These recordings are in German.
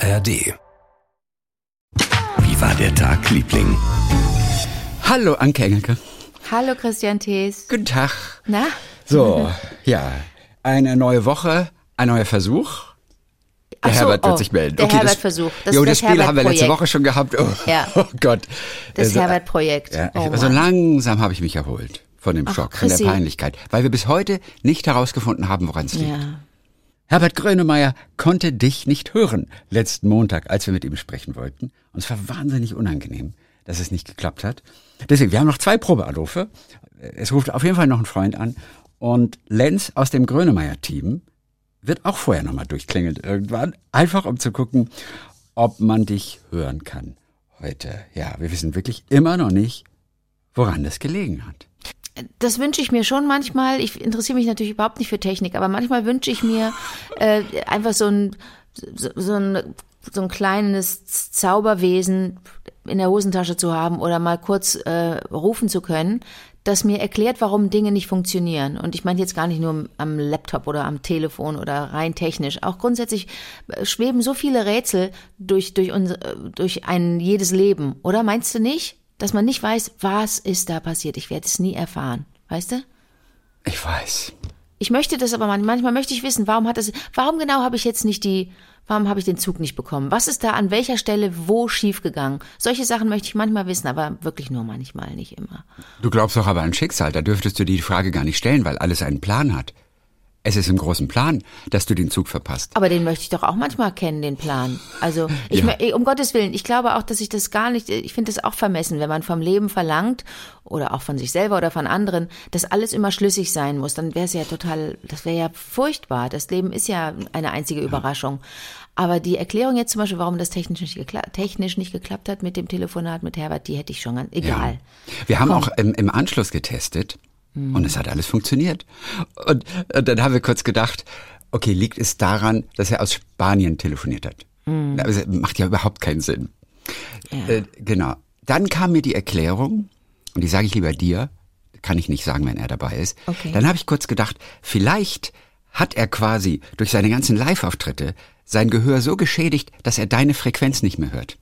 ARD. Wie war der Tag, Liebling? Hallo, Anke Engelke. Hallo Christian Thees. Guten Tag. Na? So, ja, eine neue Woche, ein neuer Versuch. Der so, Herbert wird oh, sich melden. der das- Herbert-Versuch. Das jo, das das Spiel haben wir letzte. Woche schon gehabt. Oh, Ja. oh Gott. Das Also, Herbert-Projekt. Ja, Oh also langsam habe ich mich erholt von dem Ach, Schock, von der Chrissy. Peinlichkeit, weil wir bis heute nicht herausgefunden haben, woran es liegt. Ja. Herbert Grönemeyer konnte dich nicht hören letzten Montag, als wir mit ihm sprechen wollten. Und es war wahnsinnig unangenehm, dass es nicht geklappt hat. Deswegen, wir haben noch zwei Probeanrufe. Es ruft auf jeden Fall noch ein Freund an. Und Lenz aus dem Grönemeyer-Team wird auch vorher nochmal durchklingeln irgendwann. Einfach um zu gucken, ob man dich hören kann heute. Ja, wir wissen wirklich immer noch nicht, woran das gelegen hat. Das wünsche ich mir schon manchmal. Ich interessiere mich natürlich überhaupt nicht für Technik, aber manchmal wünsche ich mir äh, einfach so ein, so, so ein so ein kleines Zauberwesen in der Hosentasche zu haben oder mal kurz äh, rufen zu können, das mir erklärt, warum Dinge nicht funktionieren. Und ich meine jetzt gar nicht nur am Laptop oder am Telefon oder rein technisch. Auch grundsätzlich äh, schweben so viele Rätsel durch, durch, unser, äh, durch ein jedes Leben. Oder meinst du nicht? Dass man nicht weiß, was ist da passiert. Ich werde es nie erfahren. Weißt du? Ich weiß. Ich möchte das aber man- manchmal möchte ich wissen, warum hat es, warum genau habe ich jetzt nicht die, warum habe ich den Zug nicht bekommen? Was ist da an welcher Stelle wo schiefgegangen? Solche Sachen möchte ich manchmal wissen, aber wirklich nur manchmal, nicht immer. Du glaubst doch aber an Schicksal, da dürftest du dir die Frage gar nicht stellen, weil alles einen Plan hat. Es ist im großen Plan, dass du den Zug verpasst. Aber den möchte ich doch auch manchmal kennen, den Plan. Also, ich, Ja. um Gottes Willen, ich glaube auch, dass ich das gar nicht, ich finde das auch vermessen, wenn man vom Leben verlangt oder auch von sich selber oder von anderen, dass alles immer schlüssig sein muss, dann wäre es ja total, das wäre ja furchtbar. Das Leben ist ja eine einzige Überraschung. Aber die Erklärung jetzt zum Beispiel, warum das technisch nicht, gekla technisch nicht geklappt hat mit dem Telefonat mit Herbert, die hätte ich schon ganz, egal. Wir haben auch im, im Anschluss getestet und es hat alles funktioniert. Und, und dann haben wir kurz gedacht, okay, liegt es daran, dass er aus Spanien telefoniert hat? Aber es macht ja überhaupt keinen Sinn. Äh, genau. Dann kam mir die Erklärung, und die sage ich lieber dir, kann ich nicht sagen, wenn er dabei ist. Okay. Dann habe ich kurz gedacht, vielleicht hat er quasi durch seine ganzen Live-Auftritte sein Gehör so geschädigt, dass er deine Frequenz nicht mehr hört.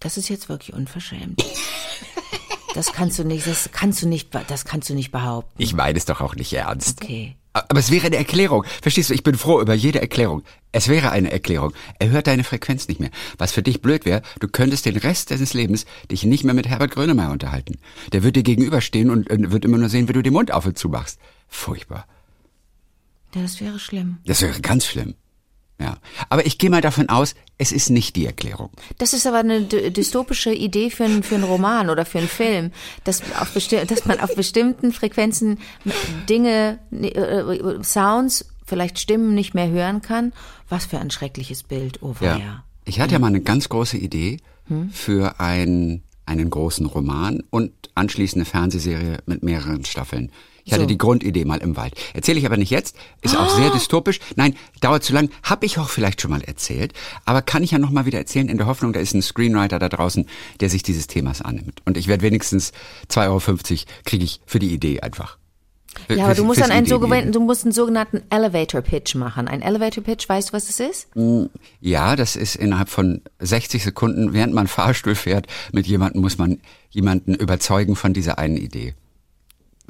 Das ist jetzt wirklich unverschämt. Das kannst du nicht, das kannst du nicht, das kannst du nicht behaupten. Ich meine es doch auch nicht ernst. Okay. Aber es wäre eine Erklärung. Verstehst du, ich bin froh über jede Erklärung. Es wäre eine Erklärung. Er hört deine Frequenz nicht mehr. Was für dich blöd wäre, du könntest den Rest deines Lebens dich nicht mehr mit Herbert Grönemeyer unterhalten. Der wird dir gegenüberstehen und äh, wird immer nur sehen, wie du den Mund auf und zu machst. Furchtbar. Ja, das wäre schlimm. Das wäre ganz schlimm. Ja. Aber ich gehe mal davon aus, es ist nicht die Erklärung. Das ist aber eine dy- dystopische Idee für einen, für einen Roman oder für einen Film, dass, auf dass man auf bestimmten Frequenzen Dinge, äh, Sounds, vielleicht Stimmen nicht mehr hören kann. Was für ein schreckliches Bild, oh weia. Ich hatte ja mal eine ganz große Idee für ein, einen großen Roman und anschließend eine Fernsehserie mit mehreren Staffeln. Ich hatte So. die Grundidee mal im Wald. Erzähle ich aber nicht jetzt, ist auch sehr dystopisch. Nein, dauert zu lang, habe ich auch vielleicht schon mal erzählt, aber kann ich ja noch mal wieder erzählen in der Hoffnung, da ist ein Screenwriter da draußen, der sich dieses Themas annimmt. Und ich werde wenigstens 2,50 Euro kriege ich für die Idee einfach. Ja, aber du musst dann einen sogenannten, du musst einen sogenannten Elevator Pitch machen. Ein Elevator Pitch, weißt du, was das ist? Ja, das ist innerhalb von 60 Sekunden, während man Fahrstuhl fährt, mit jemandem muss man jemanden überzeugen von dieser einen Idee.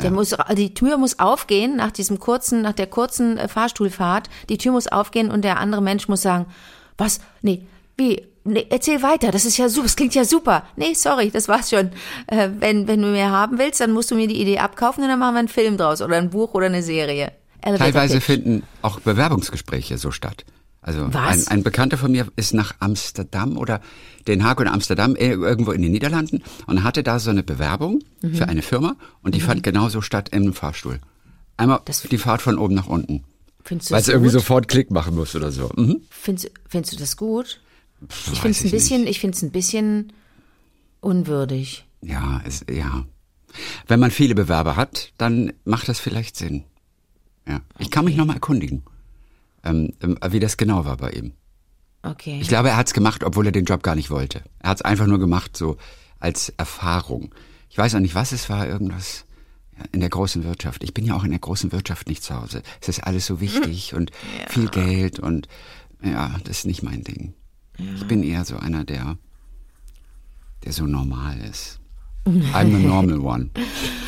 Der muss, die Tür muss aufgehen nach diesem kurzen, nach der kurzen äh, Fahrstuhlfahrt. Die Tür muss aufgehen und der andere Mensch muss sagen, was? Nee, wie? Nee, erzähl weiter. Das ist ja super. Das klingt ja super. Nee, sorry, das war's schon. Äh, wenn, wenn du mehr haben willst, dann musst du mir die Idee abkaufen und dann machen wir einen Film draus oder ein Buch oder eine Serie. Elevator Teilweise Pitch. finden auch Bewerbungsgespräche so statt. Also Was? Ein, ein Bekannter von mir ist nach Amsterdam oder Den Haag oder Amsterdam, äh, irgendwo in den Niederlanden und hatte da so eine Bewerbung Mhm. für eine Firma und die fand genauso statt im Fahrstuhl. Einmal Das- die Fahrt von oben nach unten. Findest du Weil es irgendwie gut? sofort Klick machen muss oder so. Mhm. Findest, findest du das gut? Ich weiß finde es ein ich bisschen, ich finde es ein bisschen unwürdig. Ja, es, ja. Wenn man viele Bewerber hat, dann macht das vielleicht Sinn. Ja. Ich kann mich nochmal erkundigen, ähm, ähm, wie das genau war bei ihm. Okay. Ich glaube, er hat's gemacht, obwohl er den Job gar nicht wollte. Er hat's einfach nur gemacht, so als Erfahrung. Ich weiß auch nicht, was es war, irgendwas ja, in der großen Wirtschaft. Ich bin ja auch in der großen Wirtschaft nicht zu Hause. Es ist alles so wichtig und viel Geld und ja, das ist nicht mein Ding. Ich bin eher so einer, der, der so normal ist. I'm the normal one.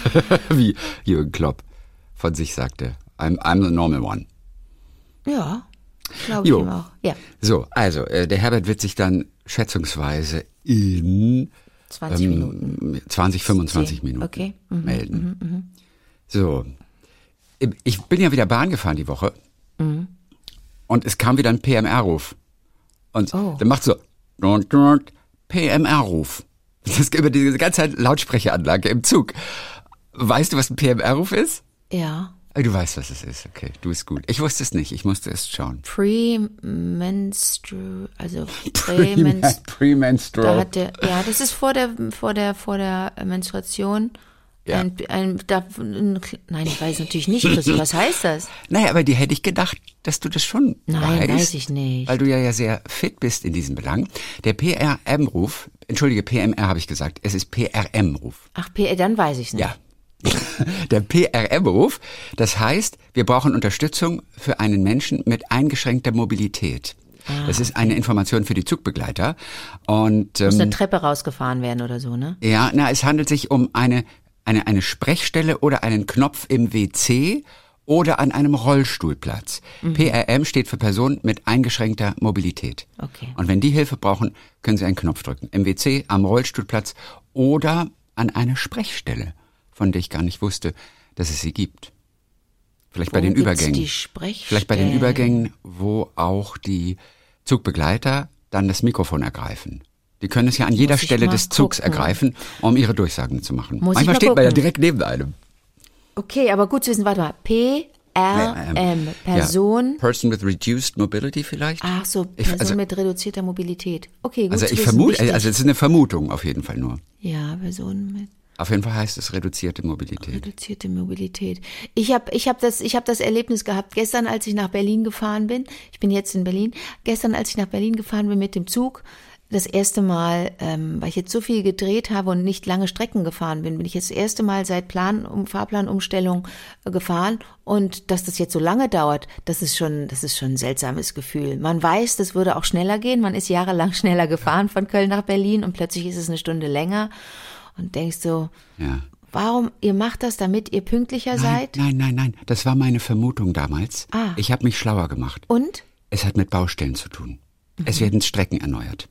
Wie Jürgen Klopp von sich sagte. I'm, I'm the normal one. Ja, glaube ich Jo. ihm auch. Ja, So, also, äh, der Herbert wird sich dann schätzungsweise in 20 ähm, Minuten. 20, 25 Zehn. Minuten Okay. Mhm, melden. So, ich bin ja wieder Bahn gefahren die Woche Mhm. und es kam wieder ein PMR-Ruf. Und Oh. der macht so PMR-Ruf. Das ist über diese ganze Zeit Lautsprecheranlage im Zug. Weißt du, was ein PMR-Ruf ist? Ja. Ah, Du weißt, was es ist. Okay, du bist gut. Ich wusste es nicht. Ich musste es schauen. Pre-menstru, also Prämenstru, da Premenstrual. hat der, ja, das ist vor der, vor der, vor der Menstruation. Ja. Ein, ein, da, ein, nein, ich weiß natürlich nicht, Christi, was heißt das? Naja, aber dir hätte ich gedacht, dass du das schon Nein, weißt. weiß ich nicht. Weil du ja, ja sehr fit bist in diesem Belang. Der PRM-Ruf, entschuldige, PMR habe ich gesagt, es ist PRM-Ruf. Ach, P, dann weiß ich nicht. Ja. Der PRM-Ruf, das heißt, wir brauchen Unterstützung für einen Menschen mit eingeschränkter Mobilität. Ah, Das ist eine Information für die Zugbegleiter. Und Muss ähm, eine Treppe rausgefahren werden oder so, ne? ja, na, es handelt sich um eine, eine, eine Sprechstelle oder einen Knopf im WC oder an einem Rollstuhlplatz. Mhm. PRM steht für Person mit eingeschränkter Mobilität. Okay. Und wenn die Hilfe brauchen, können Sie einen Knopf drücken. Im WC, am Rollstuhlplatz oder an eine Sprechstelle, von der ich gar nicht wusste, dass es sie gibt. Vielleicht bei Wo den gibt's Übergängen. Vielleicht bei den Übergängen, wo auch die Zugbegleiter dann das Mikrofon ergreifen. Die können es ja an jeder ich Stelle des Zugs gucken. ergreifen, um ihre Durchsagen zu machen. Muss ich Manchmal mal steht man ja gucken. direkt neben einem. Okay, aber gut zu wissen, warte mal. P, R, M, Person. Ja. Person with reduced mobility vielleicht? Ach so, Ich- Person also- mit reduzierter Mobilität. Okay, gut Also ich vermute, also es ist eine Vermutung auf jeden Fall nur. ja, Person mit Auf jeden Fall heißt es reduzierte Mobilität. reduzierte Mobilität. Ich habe ich hab das, ich hab das Erlebnis gehabt, gestern, als ich nach Berlin gefahren bin. Ich bin jetzt in Berlin. Gestern, als ich nach Berlin gefahren bin mit dem Zug, das erste Mal, ähm, weil ich jetzt so viel gedreht habe und nicht lange Strecken gefahren bin, bin ich jetzt das erste Mal seit Plan, um, Fahrplanumstellung äh, gefahren. Und dass das jetzt so lange dauert, das ist schon, das ist schon ein seltsames Gefühl. Man weiß, das würde auch schneller gehen. Man ist jahrelang schneller gefahren von Köln nach Berlin und plötzlich ist es eine Stunde länger. Und denkst so, Ja. Warum, ihr macht das, damit ihr pünktlicher Nein, seid? nein, nein, nein. Das war meine Vermutung damals. Ah. Ich habe mich schlauer gemacht. Und? Es hat mit Baustellen zu tun. Mhm. Es werden Strecken erneuert.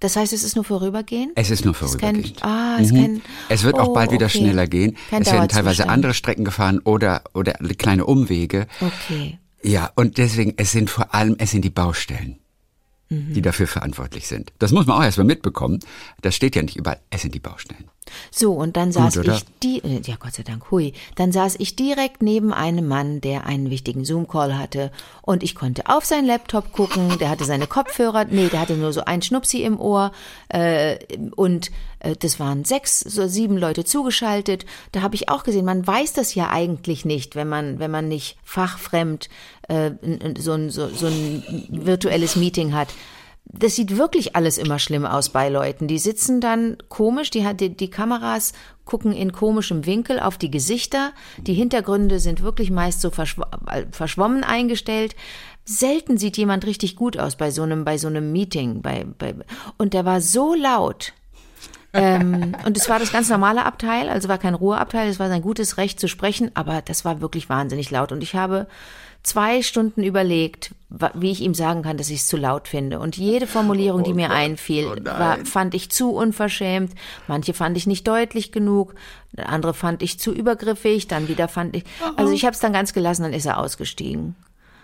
Das heißt, es ist nur vorübergehend? Es ist nur Es ist kein- vorübergehend. ah, es Mhm. kein- Es wird auch oh, bald wieder okay. schneller gehen. Kein es werden teilweise andere Strecken gefahren oder, oder kleine Umwege. Okay. Ja, und deswegen, es sind vor allem, es sind die Baustellen, Mhm. die dafür verantwortlich sind. Das muss man auch erstmal mitbekommen. Das steht ja nicht überall. Es sind die Baustellen. So, und dann saß oder? ich die, äh, ja Gott sei Dank, hui, dann saß ich direkt neben einem Mann, der einen wichtigen Zoom-Call hatte und ich konnte auf seinen Laptop gucken, der hatte seine Kopfhörer, nee, der hatte nur so ein Schnupsi im Ohr äh, und äh, das waren sechs, so sieben Leute zugeschaltet. Da habe ich auch gesehen, man weiß das ja eigentlich nicht, wenn man, wenn man nicht fachfremd äh, so, ein, so, so ein virtuelles Meeting hat das sieht wirklich alles immer schlimm aus bei Leuten. Die sitzen dann komisch, die, hat- die, die Kameras gucken in komischem Winkel auf die Gesichter. Die Hintergründe sind wirklich meist so verschw äh, verschwommen eingestellt. Selten sieht jemand richtig gut aus bei so einem, bei so einem Meeting. Bei, bei, und der war so laut. ähm, und es war das ganz normale Abteil, also war kein Ruheabteil, es war sein gutes Recht zu sprechen, aber das war wirklich wahnsinnig laut. Und ich habe zwei Stunden überlegt, wie ich ihm sagen kann, dass ich es zu laut finde. Und jede Formulierung, die mir einfiel, war, fand ich zu unverschämt. Manche fand ich nicht deutlich genug, andere fand ich zu übergriffig, dann wieder fand ich. Also ich habe es dann ganz gelassen, dann ist er ausgestiegen.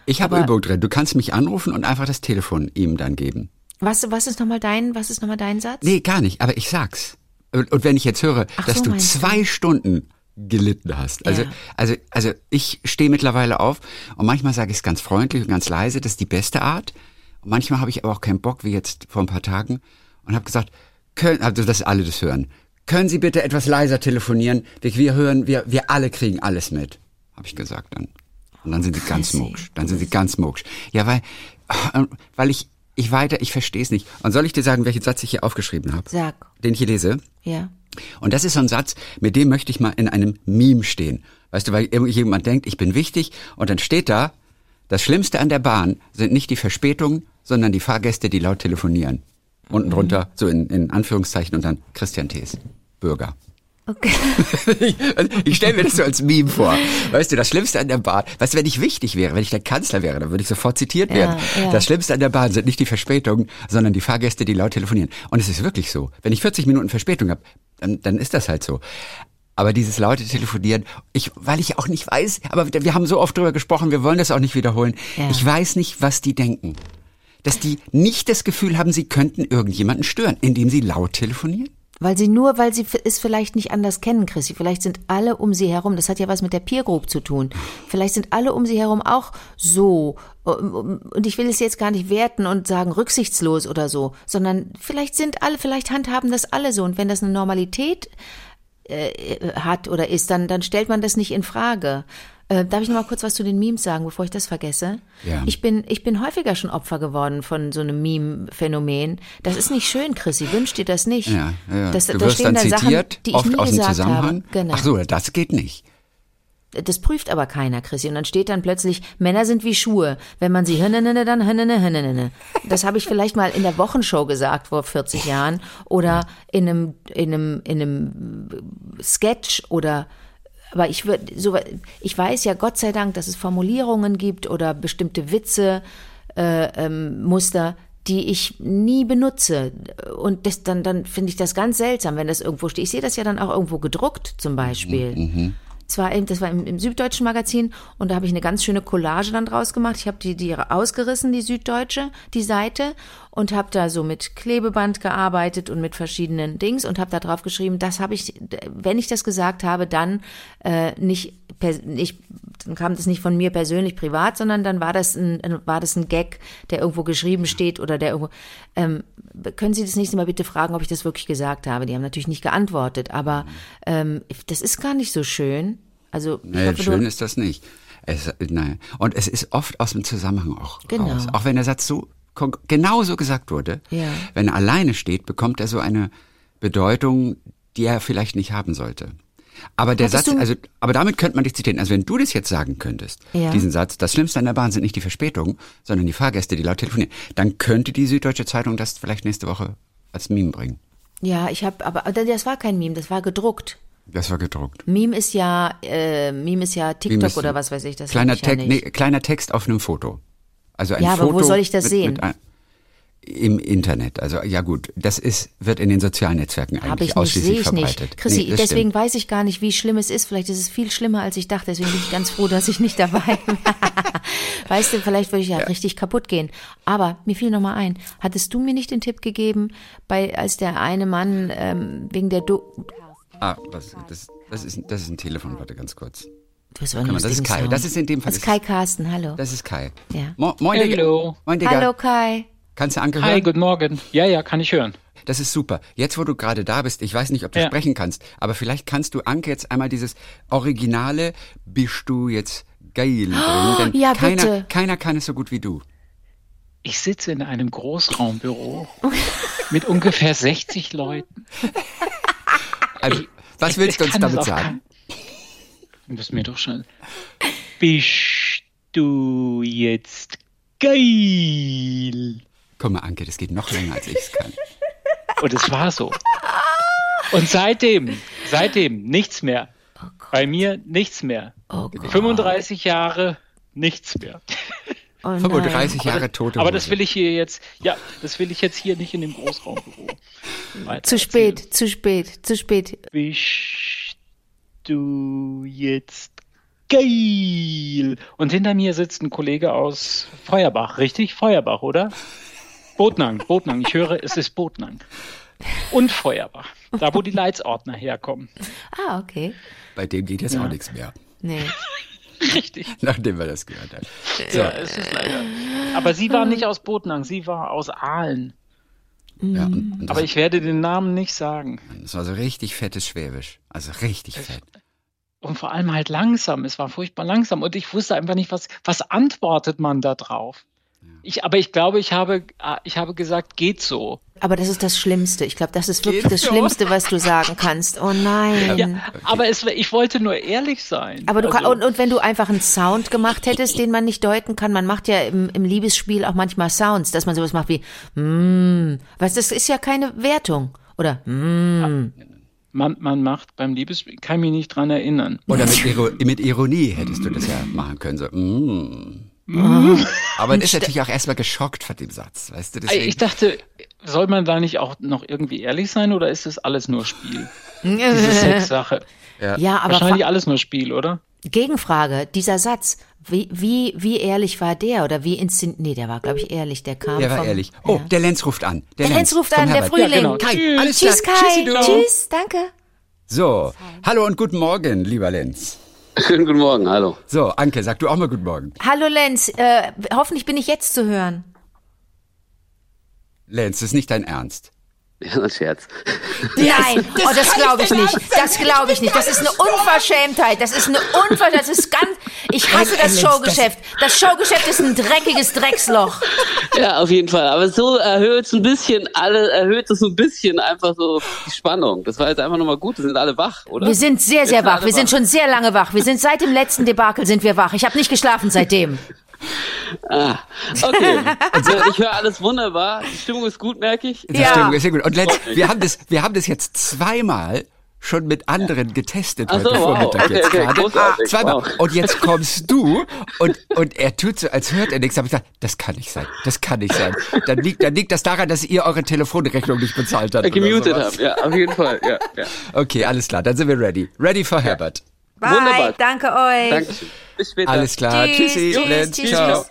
Ich habe Übung drin. Du kannst mich anrufen und einfach das Telefon ihm dann geben. Was, was ist nochmal dein, was ist nochmal dein Satz? Nee, gar nicht, aber ich sag's. Und wenn ich jetzt höre, Ach dass so, du meinst du? zwei Stunden gelitten hast. Also, Ja. also, also ich stehe mittlerweile auf und manchmal sage ich es ganz freundlich und ganz leise, das ist die beste Art. Und manchmal habe ich aber auch keinen Bock, wie jetzt vor ein paar Tagen, und habe gesagt, können, also dass alle das hören. Können Sie bitte etwas leiser telefonieren? Wir, wir hören, wir, wir alle kriegen alles mit, habe ich gesagt dann. Und dann sind sie ganz mucksch. Dann sind sie ganz mucksch. Ja, weil, weil ich, ich weiter, ich verstehe es nicht. Und soll ich dir sagen, welchen Satz ich hier aufgeschrieben habe? Sag, Den ich hier lese? ja. Und das ist so ein Satz, mit dem möchte ich mal in einem Meme stehen. Weißt du, weil irgendjemand denkt, ich bin wichtig und dann steht da, das Schlimmste an der Bahn sind nicht die Verspätungen, sondern die Fahrgäste, die laut telefonieren. Unten Mhm. drunter, so in, in Anführungszeichen und dann Christian Thees, Bürger. Okay. ich ich stelle mir das so als Meme vor. Weißt du, das Schlimmste an der Bahn, weißt du, wenn ich wichtig wäre, wenn ich der Kanzler wäre, dann würde ich sofort zitiert werden. ja. Das Schlimmste an der Bahn sind nicht die Verspätungen, sondern die Fahrgäste, die laut telefonieren. Und es ist wirklich so. Wenn ich 40 Minuten Verspätung habe, dann, dann ist das halt so. Aber dieses laute Telefonieren, ich, weil ich auch nicht weiß, aber wir haben so oft drüber gesprochen, wir wollen das auch nicht wiederholen. Ja. Ich weiß nicht, was die denken. Dass die nicht das Gefühl haben, sie könnten irgendjemanden stören, indem sie laut telefonieren. Weil sie nur, weil sie es vielleicht nicht anders kennen, Chrissy. Vielleicht sind alle um sie herum, das hat ja was mit der Peer Group zu tun. Vielleicht sind alle um sie herum auch so. Und ich will es jetzt gar nicht werten und sagen rücksichtslos oder so, sondern vielleicht sind alle, vielleicht handhaben das alle so. Und wenn das eine Normalität äh, hat oder ist, dann, dann stellt man das nicht in Frage. Äh, darf ich noch mal kurz was zu den Memes sagen, bevor ich das vergesse? Ja. Ich bin, ich bin häufiger schon Opfer geworden von so einem Meme-Phänomen. Das ist nicht schön, Chrissy. Wünscht dir das nicht? Ja, ja. Das, du da wirst stehen dann Sachen, zitiert, die ich oft nie aus dem gesagt Zusammenhang. habe. Genau. Ach so, das geht nicht. Das prüft aber keiner, Chrissy. Und dann steht dann plötzlich, Männer sind wie Schuhe. Wenn man sie hünnene, dann hünnene, hünnene. Das habe ich vielleicht mal in der Wochenshow gesagt vor 40 Jahren oder in einem, in einem, in einem Sketch oder aber ich würde so ich weiß ja Gott sei Dank, dass es Formulierungen gibt oder bestimmte Witze äh, ähm, Muster, die ich nie benutze und das, dann dann finde ich das ganz seltsam, wenn das irgendwo steht. Ich sehe das ja dann auch irgendwo gedruckt zum Beispiel. Das war, eben, das war im, im Süddeutschen Magazin und da habe ich eine ganz schöne Collage dann draus gemacht. Ich habe die, die ausgerissen, die Süddeutsche, die Seite und habe da so mit Klebeband gearbeitet und mit verschiedenen Dings und habe da drauf geschrieben, das habe ich, wenn ich das gesagt habe, dann äh, nicht, nicht, dann kam das nicht von mir persönlich privat, sondern dann war das ein, war das ein Gag, der irgendwo geschrieben steht oder der irgendwo. Ähm, können Sie das nächste Mal bitte fragen, ob ich das wirklich gesagt habe? Die haben natürlich nicht geantwortet, aber ähm, das ist gar nicht so schön. Also ich Nee, hoffe, schön ist das nicht. Es, nein. Und es ist oft aus dem Zusammenhang auch Genau. raus. Auch wenn der Satz so kon- genau so gesagt wurde. Ja. Wenn er alleine steht, bekommt er so eine Bedeutung, die er vielleicht nicht haben sollte. Aber der Hattest Satz, also, aber damit könnte man dich zitieren. Also wenn du das jetzt sagen könntest, Ja. diesen Satz, das Schlimmste an der Bahn sind nicht die Verspätungen, sondern die Fahrgäste, die laut telefonieren, dann könnte die Süddeutsche Zeitung das vielleicht nächste Woche als Meme bringen. ja, ich habe, aber das war kein Meme, das war gedruckt. Das war gedruckt. Meme ist ja, äh, Meme ist ja TikTok ist oder was weiß ich. Das kleiner, ich ja Text, nicht. nee, kleiner Text auf einem Foto. Also ein Ja, aber wo Foto soll ich das mit, sehen? Mit ein, Im Internet. Also ja gut, das ist wird in den sozialen Netzwerken eigentlich ich nicht, sehe ausschließlich ich verbreitet. nicht. Chrissy, Nee, deswegen stimmt. weiß ich gar nicht, wie schlimm es ist. Vielleicht ist es viel schlimmer, als ich dachte. Deswegen bin ich ganz froh, dass ich nicht dabei bin. weißt du, vielleicht würde ich ja, richtig kaputt gehen. Aber mir fiel noch mal ein. Hattest du mir nicht den Tipp gegeben, bei, als der eine Mann ähm, wegen der Do Ah, was, das, das, ist, das ist ein Telefon, warte ganz kurz. Du hast aber das ist Kai. Sound. Das ist in dem Fall- Das ist Kai Carsten, hallo. Das ist Kai. Ja. Mo Moin, Digga. Hallo. Moin, Digga. Hallo Kai. Kannst du Anke Hi, hören? guten Morgen. Ja, ja, kann ich hören. Das ist super. Jetzt, wo du gerade da bist, ich weiß nicht, ob du Ja. sprechen kannst, aber vielleicht kannst du Anke jetzt einmal dieses Originale, bist du jetzt geil bringen, denn ja, keiner, bitte. keiner kann es so gut wie du. Ich sitze in einem Großraumbüro mit ungefähr 60 Leuten. Also, was willst du Ich uns kann damit sagen? gar- Du müssen mir doch schon. Bist du jetzt geil? Guck mal, Anke, das geht noch länger, als ich es kann. Und es war so. Und seitdem, seitdem nichts mehr. Bei mir nichts mehr. Oh Gott. 35 Jahre nichts mehr. Oh nein. 35 Jahre tote Aber das will ich hier jetzt, ja, das will ich jetzt hier nicht in dem Großraumbüro. Zu erzählen. spät, zu spät, zu spät. Bist du jetzt geil? Und hinter mir sitzt ein Kollege aus Feuerbach, richtig? Feuerbach, oder? Botnang, Botnang. Ich höre, es ist Botnang. Und Feuerbach. Da, wo die Leitsordner herkommen. Ah, okay. Bei dem geht jetzt auch nichts mehr, Nee. Richtig. nachdem wir das gehört haben. So, Ja, es ist leider. Aber sie war nicht aus Botnang, sie war aus Aalen. ja, und, und Aber ich werde den Namen nicht sagen. das war so richtig fettes Schwäbisch. Also richtig fett. Und vor allem halt langsam. Es war furchtbar langsam. Und ich wusste einfach nicht, was, was antwortet man da drauf. Ich, aber ich glaube, ich habe, ah, ich habe gesagt, geht so. Aber das ist das Schlimmste. Ich glaube, das ist wirklich Geht das so. Schlimmste, was du sagen kannst. Oh nein. Ja, aber es, ich wollte nur ehrlich sein. Aber du Also- kann, und, und wenn du einfach einen Sound gemacht hättest, den man nicht deuten kann, man macht ja im, im Liebesspiel auch manchmal Sounds, dass man sowas macht wie, mm, was, das ist ja keine Wertung. Oder, mm. man, man macht beim Liebesspiel, kann mich nicht dran erinnern. Oder mit, Iro mit Ironie hättest du das ja machen können. So, mm. Mhm. Aber man ist natürlich auch erstmal geschockt von dem Satz, weißt du? Deswegen, Ich dachte, soll man da nicht auch noch irgendwie ehrlich sein oder ist das alles nur Spiel? Diese Sexsache. ja, aber Wahrscheinlich alles nur Spiel, oder? Gegenfrage, dieser Satz, wie, wie, wie ehrlich war der oder wie inszen, nee, der war, glaube ich, ehrlich, der kam der war vom, ehrlich. Oh, ja. der Lenz ruft an. Der, Der Lenz ruft vom an, der. Frühling. Ja, genau. Kai, Tschüss. alles Tschüss. Kai. Tschüss, danke. So, hallo und guten Morgen, lieber Lenz. Schönen guten Morgen, hallo. So, Anke, sag du auch mal guten Morgen. Hallo Lenz, äh, hoffentlich bin ich jetzt zu hören. Lenz, das ist nicht dein Ernst. Ja, ein Scherz. Nein, das oh, das glaube ich nicht. Das glaube ich nicht. Das ist eine Unverschämtheit. Das ist eine Unverschämtheit. Das ist ganz. Ich hasse das Showgeschäft. Das Showgeschäft ist ein dreckiges Drecksloch. Ja, auf jeden Fall. Aber so erhöht es ein bisschen alle, erhöht es ein bisschen einfach so die Spannung. Das war jetzt einfach nochmal gut. Wir sind alle wach, oder? Wir sind sehr, sehr wach. Wir sind schon sehr lange wach. Wir sind seit dem letzten Debakel sind wir wach. Ich habe nicht geschlafen seitdem. Ah, okay. Also, ich höre alles wunderbar. Die Stimmung ist gut, merke ich. Die Ja. Stimmung ist sehr gut. Und Lenz, wir haben das, wir haben das jetzt zweimal schon mit anderen getestet Ach so, heute wow. Vormittag Okay, jetzt okay, gerade. großartig, Zweimal. wow. Und jetzt kommst du und, und er tut so, als hört er nichts. Aber ich sage, das kann nicht sein. Das kann nicht sein. Dann liegt, dann liegt das daran, dass ihr eure Telefonrechnung nicht bezahlt habt. Gemutet habe. Ja, auf jeden Fall. Ja, ja. Okay, alles klar. Dann sind wir ready. Ready for Herbert. Bye. Wunderbar. Danke euch. Dankeschön. Bis später. Alles klar. Tschüss, Tschüssi, tschüss, Lenz. tschüss, Ciao.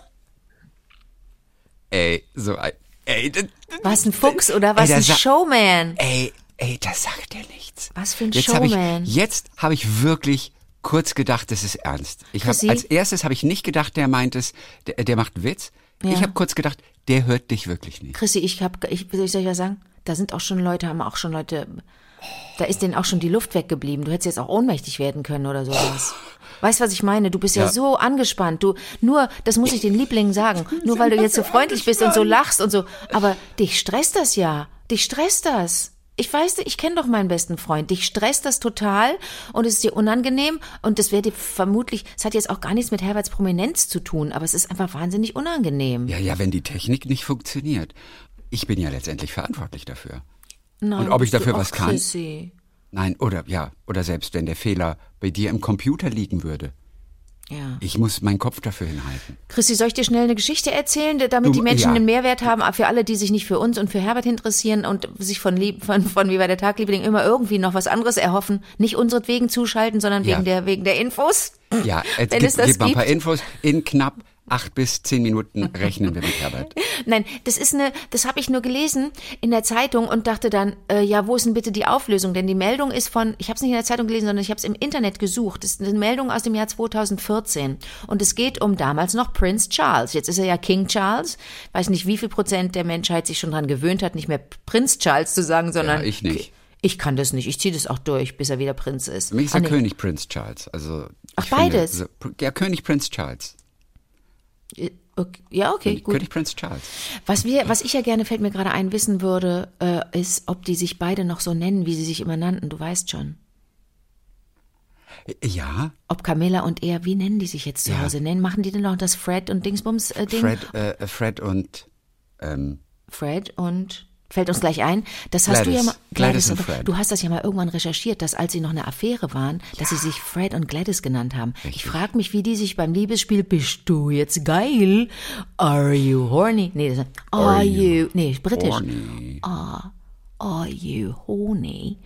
Ey, so ein, ey, das- Was ein Fuchs oder was Ey, ein Showman. ey, ey, das sagt er nichts. Was für ein Jetzt habe ich, Showman. jetzt habe ich wirklich kurz gedacht, das ist ernst. Ich hab, als erstes habe ich nicht gedacht, der meint es, der, der macht einen Witz. Ja. Ich habe kurz gedacht, der hört dich wirklich nicht. Chrissy, ich hab, ich, soll ich euch was sagen? Da sind auch schon Leute, haben auch schon Leute, da ist denen auch schon die Luft weggeblieben. Du hättest jetzt auch ohnmächtig werden können oder sowas. Weißt was ich meine? Du bist ja. Ja. so angespannt. Du, nur, das muss ich den Lieblingen sagen, nur weil du jetzt so freundlich bist und so lachst und so. Aber dich stresst das ja. Dich stresst das. Ich weiß, ich kenne doch meinen besten Freund. Dich stresst das total und es ist dir unangenehm und das wäre dir vermutlich, es hat jetzt auch gar nichts mit Herberts Prominenz zu tun, aber es ist einfach wahnsinnig unangenehm. Ja, ja, wenn die Technik nicht funktioniert. Ich bin ja letztendlich verantwortlich dafür. Nein, Und ob ich dafür was kann? Chrissy. Nein, oder ja, oder selbst wenn der Fehler bei dir im Computer liegen würde. Ja. Ich muss meinen Kopf dafür hinhalten. Christi, soll ich dir schnell eine Geschichte erzählen, damit Du, die Menschen ja. einen Mehrwert haben, für alle, die sich nicht für uns und für Herbert interessieren und sich von, Lieb, von, von Wie war der Tagliebling immer irgendwie noch was anderes erhoffen, nicht unseretwegen zuschalten, sondern Ja. wegen der, wegen der Infos? Ja, jetzt gib, es das gib mal ein paar. Infos. In knapp acht bis zehn Minuten rechnen wir mit Herbert. Nein, das ist eine, das habe ich nur gelesen in der Zeitung und dachte dann, äh, ja, wo ist denn bitte die Auflösung? Denn die Meldung ist von, ich habe es nicht in der Zeitung gelesen, sondern ich habe es im Internet gesucht. Das ist eine Meldung aus dem Jahr 2014 und es geht um damals noch Prince Charles. Jetzt ist er ja King Charles. Weiß nicht, wie viel Prozent der Menschheit sich schon dran gewöhnt hat, nicht mehr Prinz Charles zu sagen, sondern Ja, ich nicht. Ich kann das nicht. Ich ziehe das auch durch, bis er wieder Prinz ist. Für mich ist Ah, er nee. König Prinz Charles. Also Ach, finde, beides? so- ja, König Prinz Charles. Äh, Okay. Ja, okay, gut. König Prinz Charles. Was wir, was ich ja gerne fällt mir gerade ein, wissen würde, äh, ist, ob die sich beide noch so nennen, wie sie sich immer nannten. Du weißt schon. Ja, Ob Camilla und er, wie nennen die sich jetzt zu Ja. Hause? Nennen, machen die denn noch das Fred und Dingsbums äh, Ding? Fred, äh, Fred und ähm, Fred und fällt uns gleich ein. Das hast du ja Gladys. mal Gladys und aber Fred. Du hast das ja mal irgendwann recherchiert, dass als sie noch eine Affäre waren, dass sie sich Fred und Gladys genannt haben. Ich frage mich, wie die sich beim Liebesspiel Bist du jetzt geil? Are you horny? Nee, das, are, Are you, you nee, britisch. horny. Are you horny?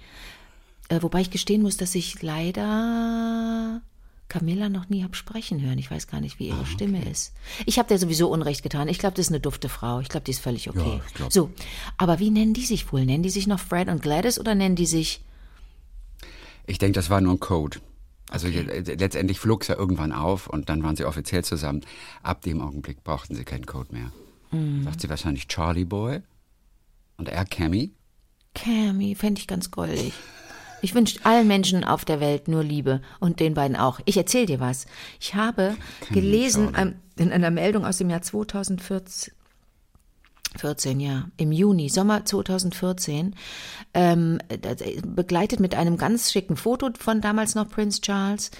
Äh, wobei ich gestehen muss, dass ich leider Camilla noch nie hab sprechen hören. Ich weiß gar nicht, wie Ah, ihre Stimme ist. Ich habe der sowieso Unrecht getan. Ich glaube, das ist eine dufte Frau. Ich glaube, die ist völlig okay. Ja. So, aber wie nennen die sich wohl? Nennen die sich noch Fred und Gladys oder nennen die sich Ich denke, das war nur ein Code. Also je- letztendlich flog es ja irgendwann auf und dann waren sie offiziell zusammen. Ab dem Augenblick brauchten sie keinen Code mehr. Mhm. Sagt sie wahrscheinlich Charlie Boy und er Cammy. Cammy? Fände ich ganz goldig. Ich wünsche allen Menschen auf der Welt nur Liebe und den beiden auch. Ich erzähle dir was. Ich habe gelesen Charlie. ähm, in einer Meldung aus dem Jahr 2014, 14, ja. Im Juni, Sommer 2014, ähm, begleitet mit einem ganz schicken Foto von damals noch Prince Charles.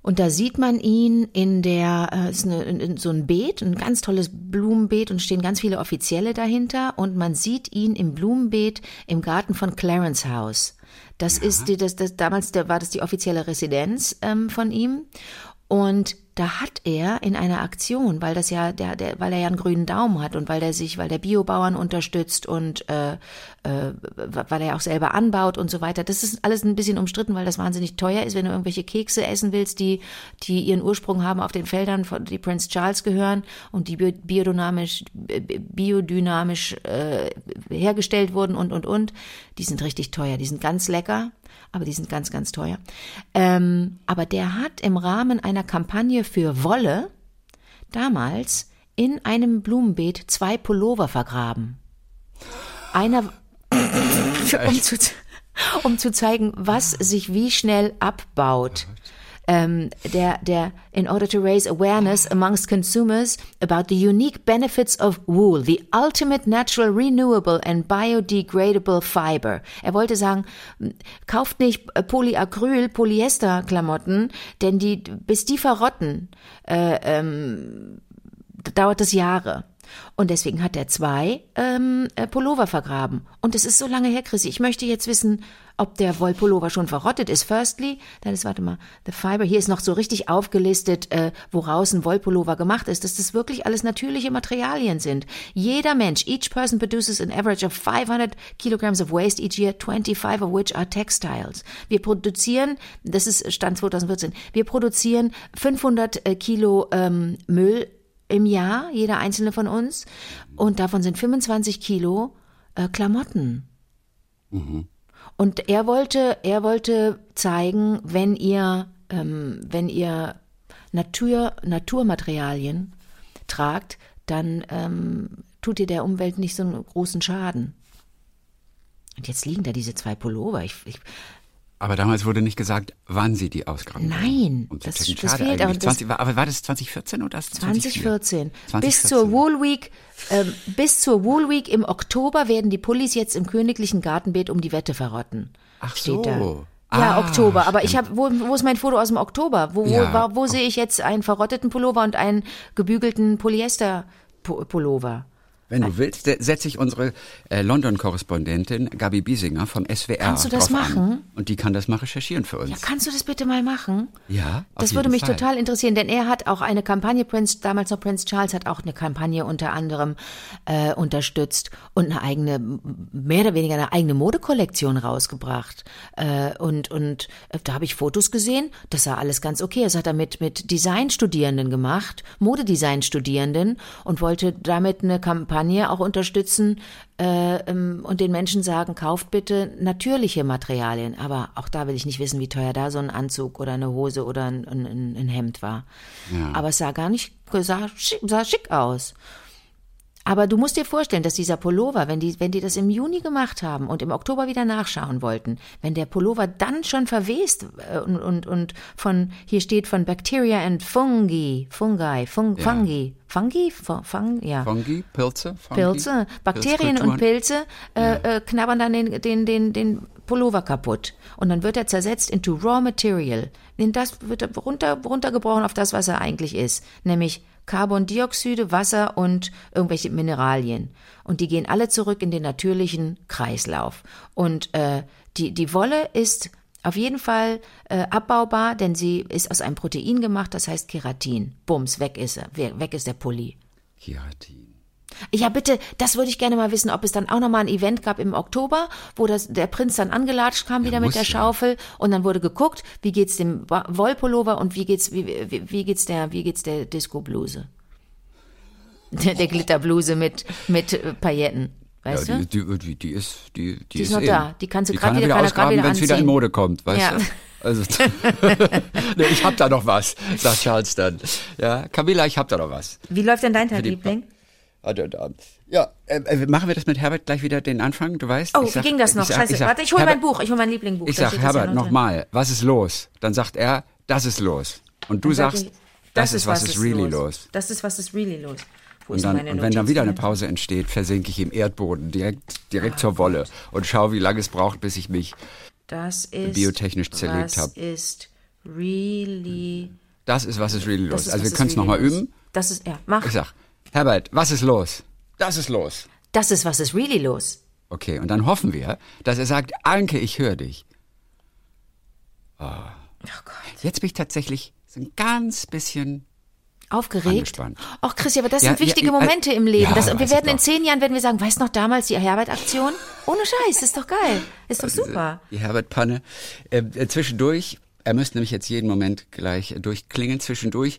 Und da sieht man ihn in der, äh, ist eine, in so ein Beet, ein ganz tolles Blumenbeet und stehen ganz viele Offizielle dahinter und man sieht ihn im Blumenbeet im Garten von Clarence House. Das ja. ist die, das, das damals der, war das die offizielle Residenz ähm, von ihm und da hat er in einer Aktion, weil das ja, der, der, weil er ja einen grünen Daumen hat und weil der sich, weil der Biobauern unterstützt und äh, äh, weil er auch selber anbaut und so weiter. Das ist alles ein bisschen umstritten, weil das wahnsinnig teuer ist, wenn du irgendwelche Kekse essen willst, die, die ihren Ursprung haben auf den Feldern, die Prince Charles gehören und die biodynamisch, biodynamisch äh, hergestellt wurden und und und. Die sind richtig teuer, die sind ganz lecker aber die sind ganz, ganz teuer. Ähm, aber der hat im Rahmen einer Kampagne für Wolle damals in einem Blumenbeet zwei Pullover vergraben. Einer, um zu, um zu zeigen, was sich wie schnell abbaut ähm, der, der, in order to raise awareness amongst consumers about the unique benefits of wool, the ultimate natural renewable and biodegradable fiber. Er wollte sagen, kauft nicht Polyacryl, Polyester-Klamotten, denn die, bis die verrotten, äh, ähm, dauert es Jahre. Und deswegen hat er zwei ähm, äh, Pullover vergraben. Und es ist so lange her, Chrissy. Ich möchte jetzt wissen, ob der Wollpullover schon verrottet ist. Firstly, dann ist, warte mal, the fiber. Hier ist noch so richtig aufgelistet, äh, woraus ein Wollpullover gemacht ist, dass das wirklich alles natürliche Materialien sind. Jeder Mensch, each person produces an average of 500 kilograms of waste each year, 25 of which are textiles. Wir produzieren, das ist Stand 2014, wir produzieren 500 äh, Kilo ähm, Müll im Jahr, jeder einzelne von uns. Und davon sind 25 Kilo äh, Klamotten. Mhm. Und er wollte, er wollte zeigen, wenn ihr, ähm, wenn ihr Natur, Naturmaterialien tragt, dann ähm, tut ihr der Umwelt nicht so einen großen Schaden. Und jetzt liegen da diese zwei Pullover. Ich, ich, aber damals wurde nicht gesagt, wann sie die ausgraben. Nein, um das, das fehlt auch. 20, aber war das 2014 oder 2014? 2014. Bis zur Wool Week, äh, bis zur Wool Week im Oktober werden die Pullis jetzt im königlichen Gartenbeet um die Wette verrotten. Ach steht so. Da. Ja, ah, Oktober. Aber ich habe, wo, wo ist mein Foto aus dem Oktober? Wo, ja. wo, wo sehe ich jetzt einen verrotteten Pullover und einen gebügelten Polyester-Pullover? Wenn du willst, setze ich unsere äh, London-Korrespondentin Gabi Biesinger vom SWR Kannst du das machen? An. Und die kann das mal recherchieren für uns. Ja, kannst du das bitte mal machen? Ja. Das würde mich Fall. total interessieren, denn er hat auch eine Kampagne, Prince, damals noch Prince Charles hat auch eine Kampagne unter anderem äh, unterstützt und eine eigene, mehr oder weniger eine eigene Modekollektion rausgebracht. Äh, und und äh, da habe ich Fotos gesehen, das sah alles ganz okay. Das hat er mit, mit Designstudierenden gemacht, Modedesign-Studierenden und wollte damit eine Kampagne Kampagne auch unterstützen äh, ähm, und den Menschen sagen, kauft bitte natürliche Materialien. Aber auch da will ich nicht wissen, wie teuer da so ein Anzug oder eine Hose oder ein, ein, ein Hemd war. Ja. Aber es sah gar nicht, sah sah schick aus. Aber du musst dir vorstellen, dass dieser Pullover, wenn die, wenn die das im Juni gemacht haben und im Oktober wieder nachschauen wollten, wenn der Pullover dann schon verwest äh, und, und, und von, hier steht von Bacteria and Fungi, Fungi, Fung, ja. Fungi, Fungi, Fung, ja. Fungi, Pilze, Fungi, Pilze, Bakterien und Pilze äh, ja. äh, knabbern dann den, den, den, den Pullover kaputt. Und dann wird er zersetzt into Raw Material. In das wird er runter, runtergebrochen auf das, was er eigentlich ist, nämlich Carbondioxide, Wasser und irgendwelche Mineralien. Und die gehen alle zurück in den natürlichen Kreislauf. Und äh, die, die Wolle ist auf jeden Fall äh, abbaubar, denn sie ist aus einem Protein gemacht, das heißt Keratin. Bums, weg ist er, weg ist der Pulli. Keratin. Ja, bitte, das würde ich gerne mal wissen, ob es dann auch nochmal ein Event gab im Oktober, wo das, der Prinz dann angelatscht kam wieder mit der Schaufel und dann wurde geguckt, wie geht's dem Wollpullover und wie geht's, wie, wie, wie geht's der, wie geht's der Disco-Bluse? Der, der Glitterbluse mit, mit äh, Pailletten. Weißt ja, die, du? Die, die, ist, die, die, die ist, ist noch da. Die kannst du gerade wieder, wieder ausgraben, wenn es wieder in Mode kommt, weißt ja. du? Also, nee, ich hab da noch was, sagt Charles dann. Ja, Camilla, ich hab da noch was. Wie läuft denn dein Tag, Liebling? Ja, äh, äh, machen wir das mit Herbert gleich wieder den Anfang, du weißt? Oh, sag, wie ging das noch? Sag, Scheiße, ich sag, warte, ich hole mein Buch, ich hole mein Lieblingbuch. Ich sag, Herbert, ja nochmal, was ist los? Dann sagt er, das ist los. Und du sagst, ich, das, das, ist, was ist really los. los. Das ist, was ist really los. Wo Und, dann, und wenn dann wieder eine? Pause entsteht, versinke ich im Erdboden direkt, direkt zur Wolle und schaue, wie lange es braucht, bis ich mich. Das ist biotechnisch zerlegt was hab. ist really. Das ist, was ist really los. Das ist, also was wir können es nochmal üben. Das ist, ja, mach. Ich sag, Herbert, was ist los? Das ist los. Das ist, was ist really los. Okay, und dann hoffen wir, dass er sagt, Anke, ich höre dich. Oh Gott. Jetzt bin ich tatsächlich so ein ganz bisschen Aufgeregt? Angespannt. Ach, Christi, aber das Ja, sind wichtige ja, ja, Momente im Leben. ja, das, und wir werden in zehn Jahren, werden wir sagen, weißt noch damals die Herbert-Aktion? Ohne Scheiß, ist doch geil. Ist doch super. Die Herbert-Panne. Äh, äh, zwischendurch, er müsste nämlich jetzt jeden Moment gleich durchklingen, zwischendurch äh,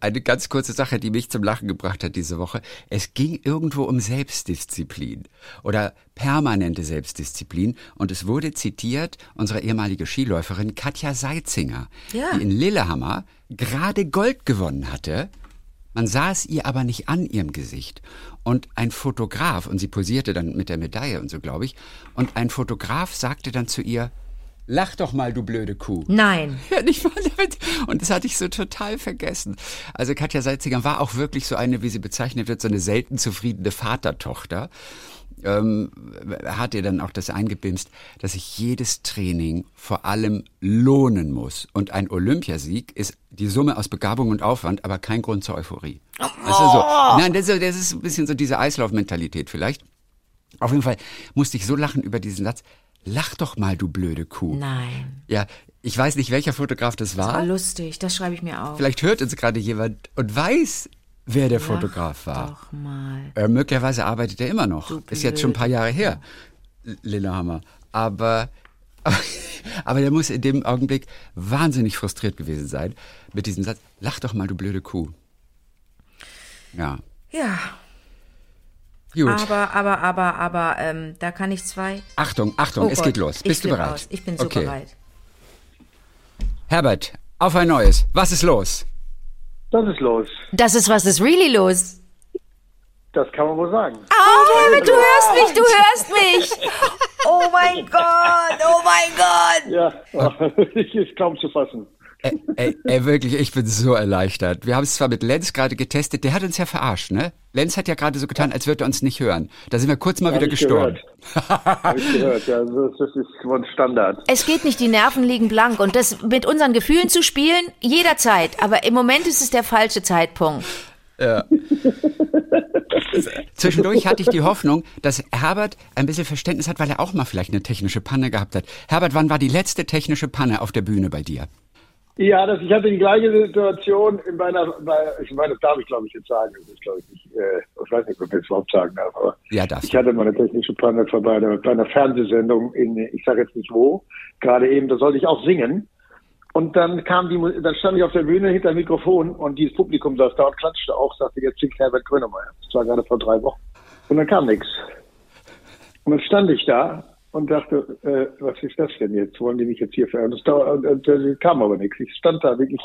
eine ganz kurze Sache, die mich zum Lachen gebracht hat diese Woche. Es ging irgendwo um Selbstdisziplin oder permanente Selbstdisziplin und es wurde zitiert unsere ehemalige Skiläuferin Katja Seitzinger, Ja. die in Lillehammer gerade Gold gewonnen hatte. Man sah es ihr aber nicht an ihrem Gesicht. Und ein Fotograf, und sie posierte dann mit der Medaille und so, glaube ich, und ein Fotograf sagte dann zu ihr, lach doch mal, du blöde Kuh. Nein. Ja, nicht mal damit. Und das hatte ich so total vergessen. Also Katja Salzinger war auch wirklich so eine, wie sie bezeichnet wird, so eine selten zufriedene Vatertochter. Ähm, hat ihr dann auch das eingebimst, dass sich jedes Training vor allem lohnen muss. Und ein Olympiasieg ist die Summe aus Begabung und Aufwand, aber kein Grund zur Euphorie. Das ist so. Nein, das ist, das ist ein bisschen so diese Eislaufmentalität vielleicht. Auf jeden Fall musste ich so lachen über diesen Satz. Lach doch mal, du blöde Kuh. Nein. Ja, ich weiß nicht, welcher Fotograf das war. War lustig, das schreibe ich mir auf. Vielleicht hört uns gerade jemand und weiß, wer der Fotograf war. Doch mal. Äh, möglicherweise arbeitet er immer noch. Du Ist jetzt schon ein paar Jahre her, Lillehammer. Aber, aber der muss in dem Augenblick wahnsinnig frustriert gewesen sein mit diesem Satz, lach doch mal, du blöde Kuh. Ja, Ja, gut. aber, aber, aber, aber, ähm, da kann ich zwei. Achtung, Achtung, Oh es Gott, geht los. Bist du bereit? Aus. Ich bin so okay. bereit. Herbert, auf ein neues. Was ist los? Das ist los. Das ist, was ist really los? Das kann man wohl sagen. Oh, David, du hörst mich, du hörst mich. Oh mein Gott, oh mein Gott. Ja, ich ist kaum zu fassen. Ey, ey, ey, wirklich, ich bin so erleichtert. Wir haben es zwar mit Lenz gerade getestet, der hat uns ja verarscht, ne? Lenz hat ja gerade so getan, als würde er uns nicht hören. Da sind wir kurz mal Hab wieder ich gestorben. Habe ich gehört. Ja, das, das ist wohl ein Standard. Es geht nicht, die Nerven liegen blank. Und das mit unseren Gefühlen zu spielen, jederzeit. Aber im Moment ist es der falsche Zeitpunkt. Zwischendurch hatte ich die Hoffnung, dass Herbert ein bisschen Verständnis hat, weil er auch mal vielleicht eine technische Panne gehabt hat. Herbert, wann war die letzte technische Panne auf der Bühne bei dir? Ja, das, ich hatte die gleiche Situation in meiner, bei, ich meine, das darf ich glaube ich jetzt sagen. Das ist glaube ich nicht, äh, ich weiß nicht, ob ich das überhaupt sagen darf, aber Ja, darfst ich hatte mal eine technische Panne bei einer, bei einer Fernsehsendung in, ich sage jetzt nicht wo, gerade eben, da sollte ich auch singen. Und dann kam die, dann stand ich auf der Bühne hinter dem Mikrofon und dieses Publikum saß da und klatschte auch, sagte, jetzt singt Herbert Grönemeyer. Das war gerade vor drei Wochen. Und dann kam nichts. Und dann stand ich da und dachte, äh, was ist das denn jetzt? Wollen die mich jetzt hier verändern? Das dauert, und, äh, kam aber nichts. Ich stand da wirklich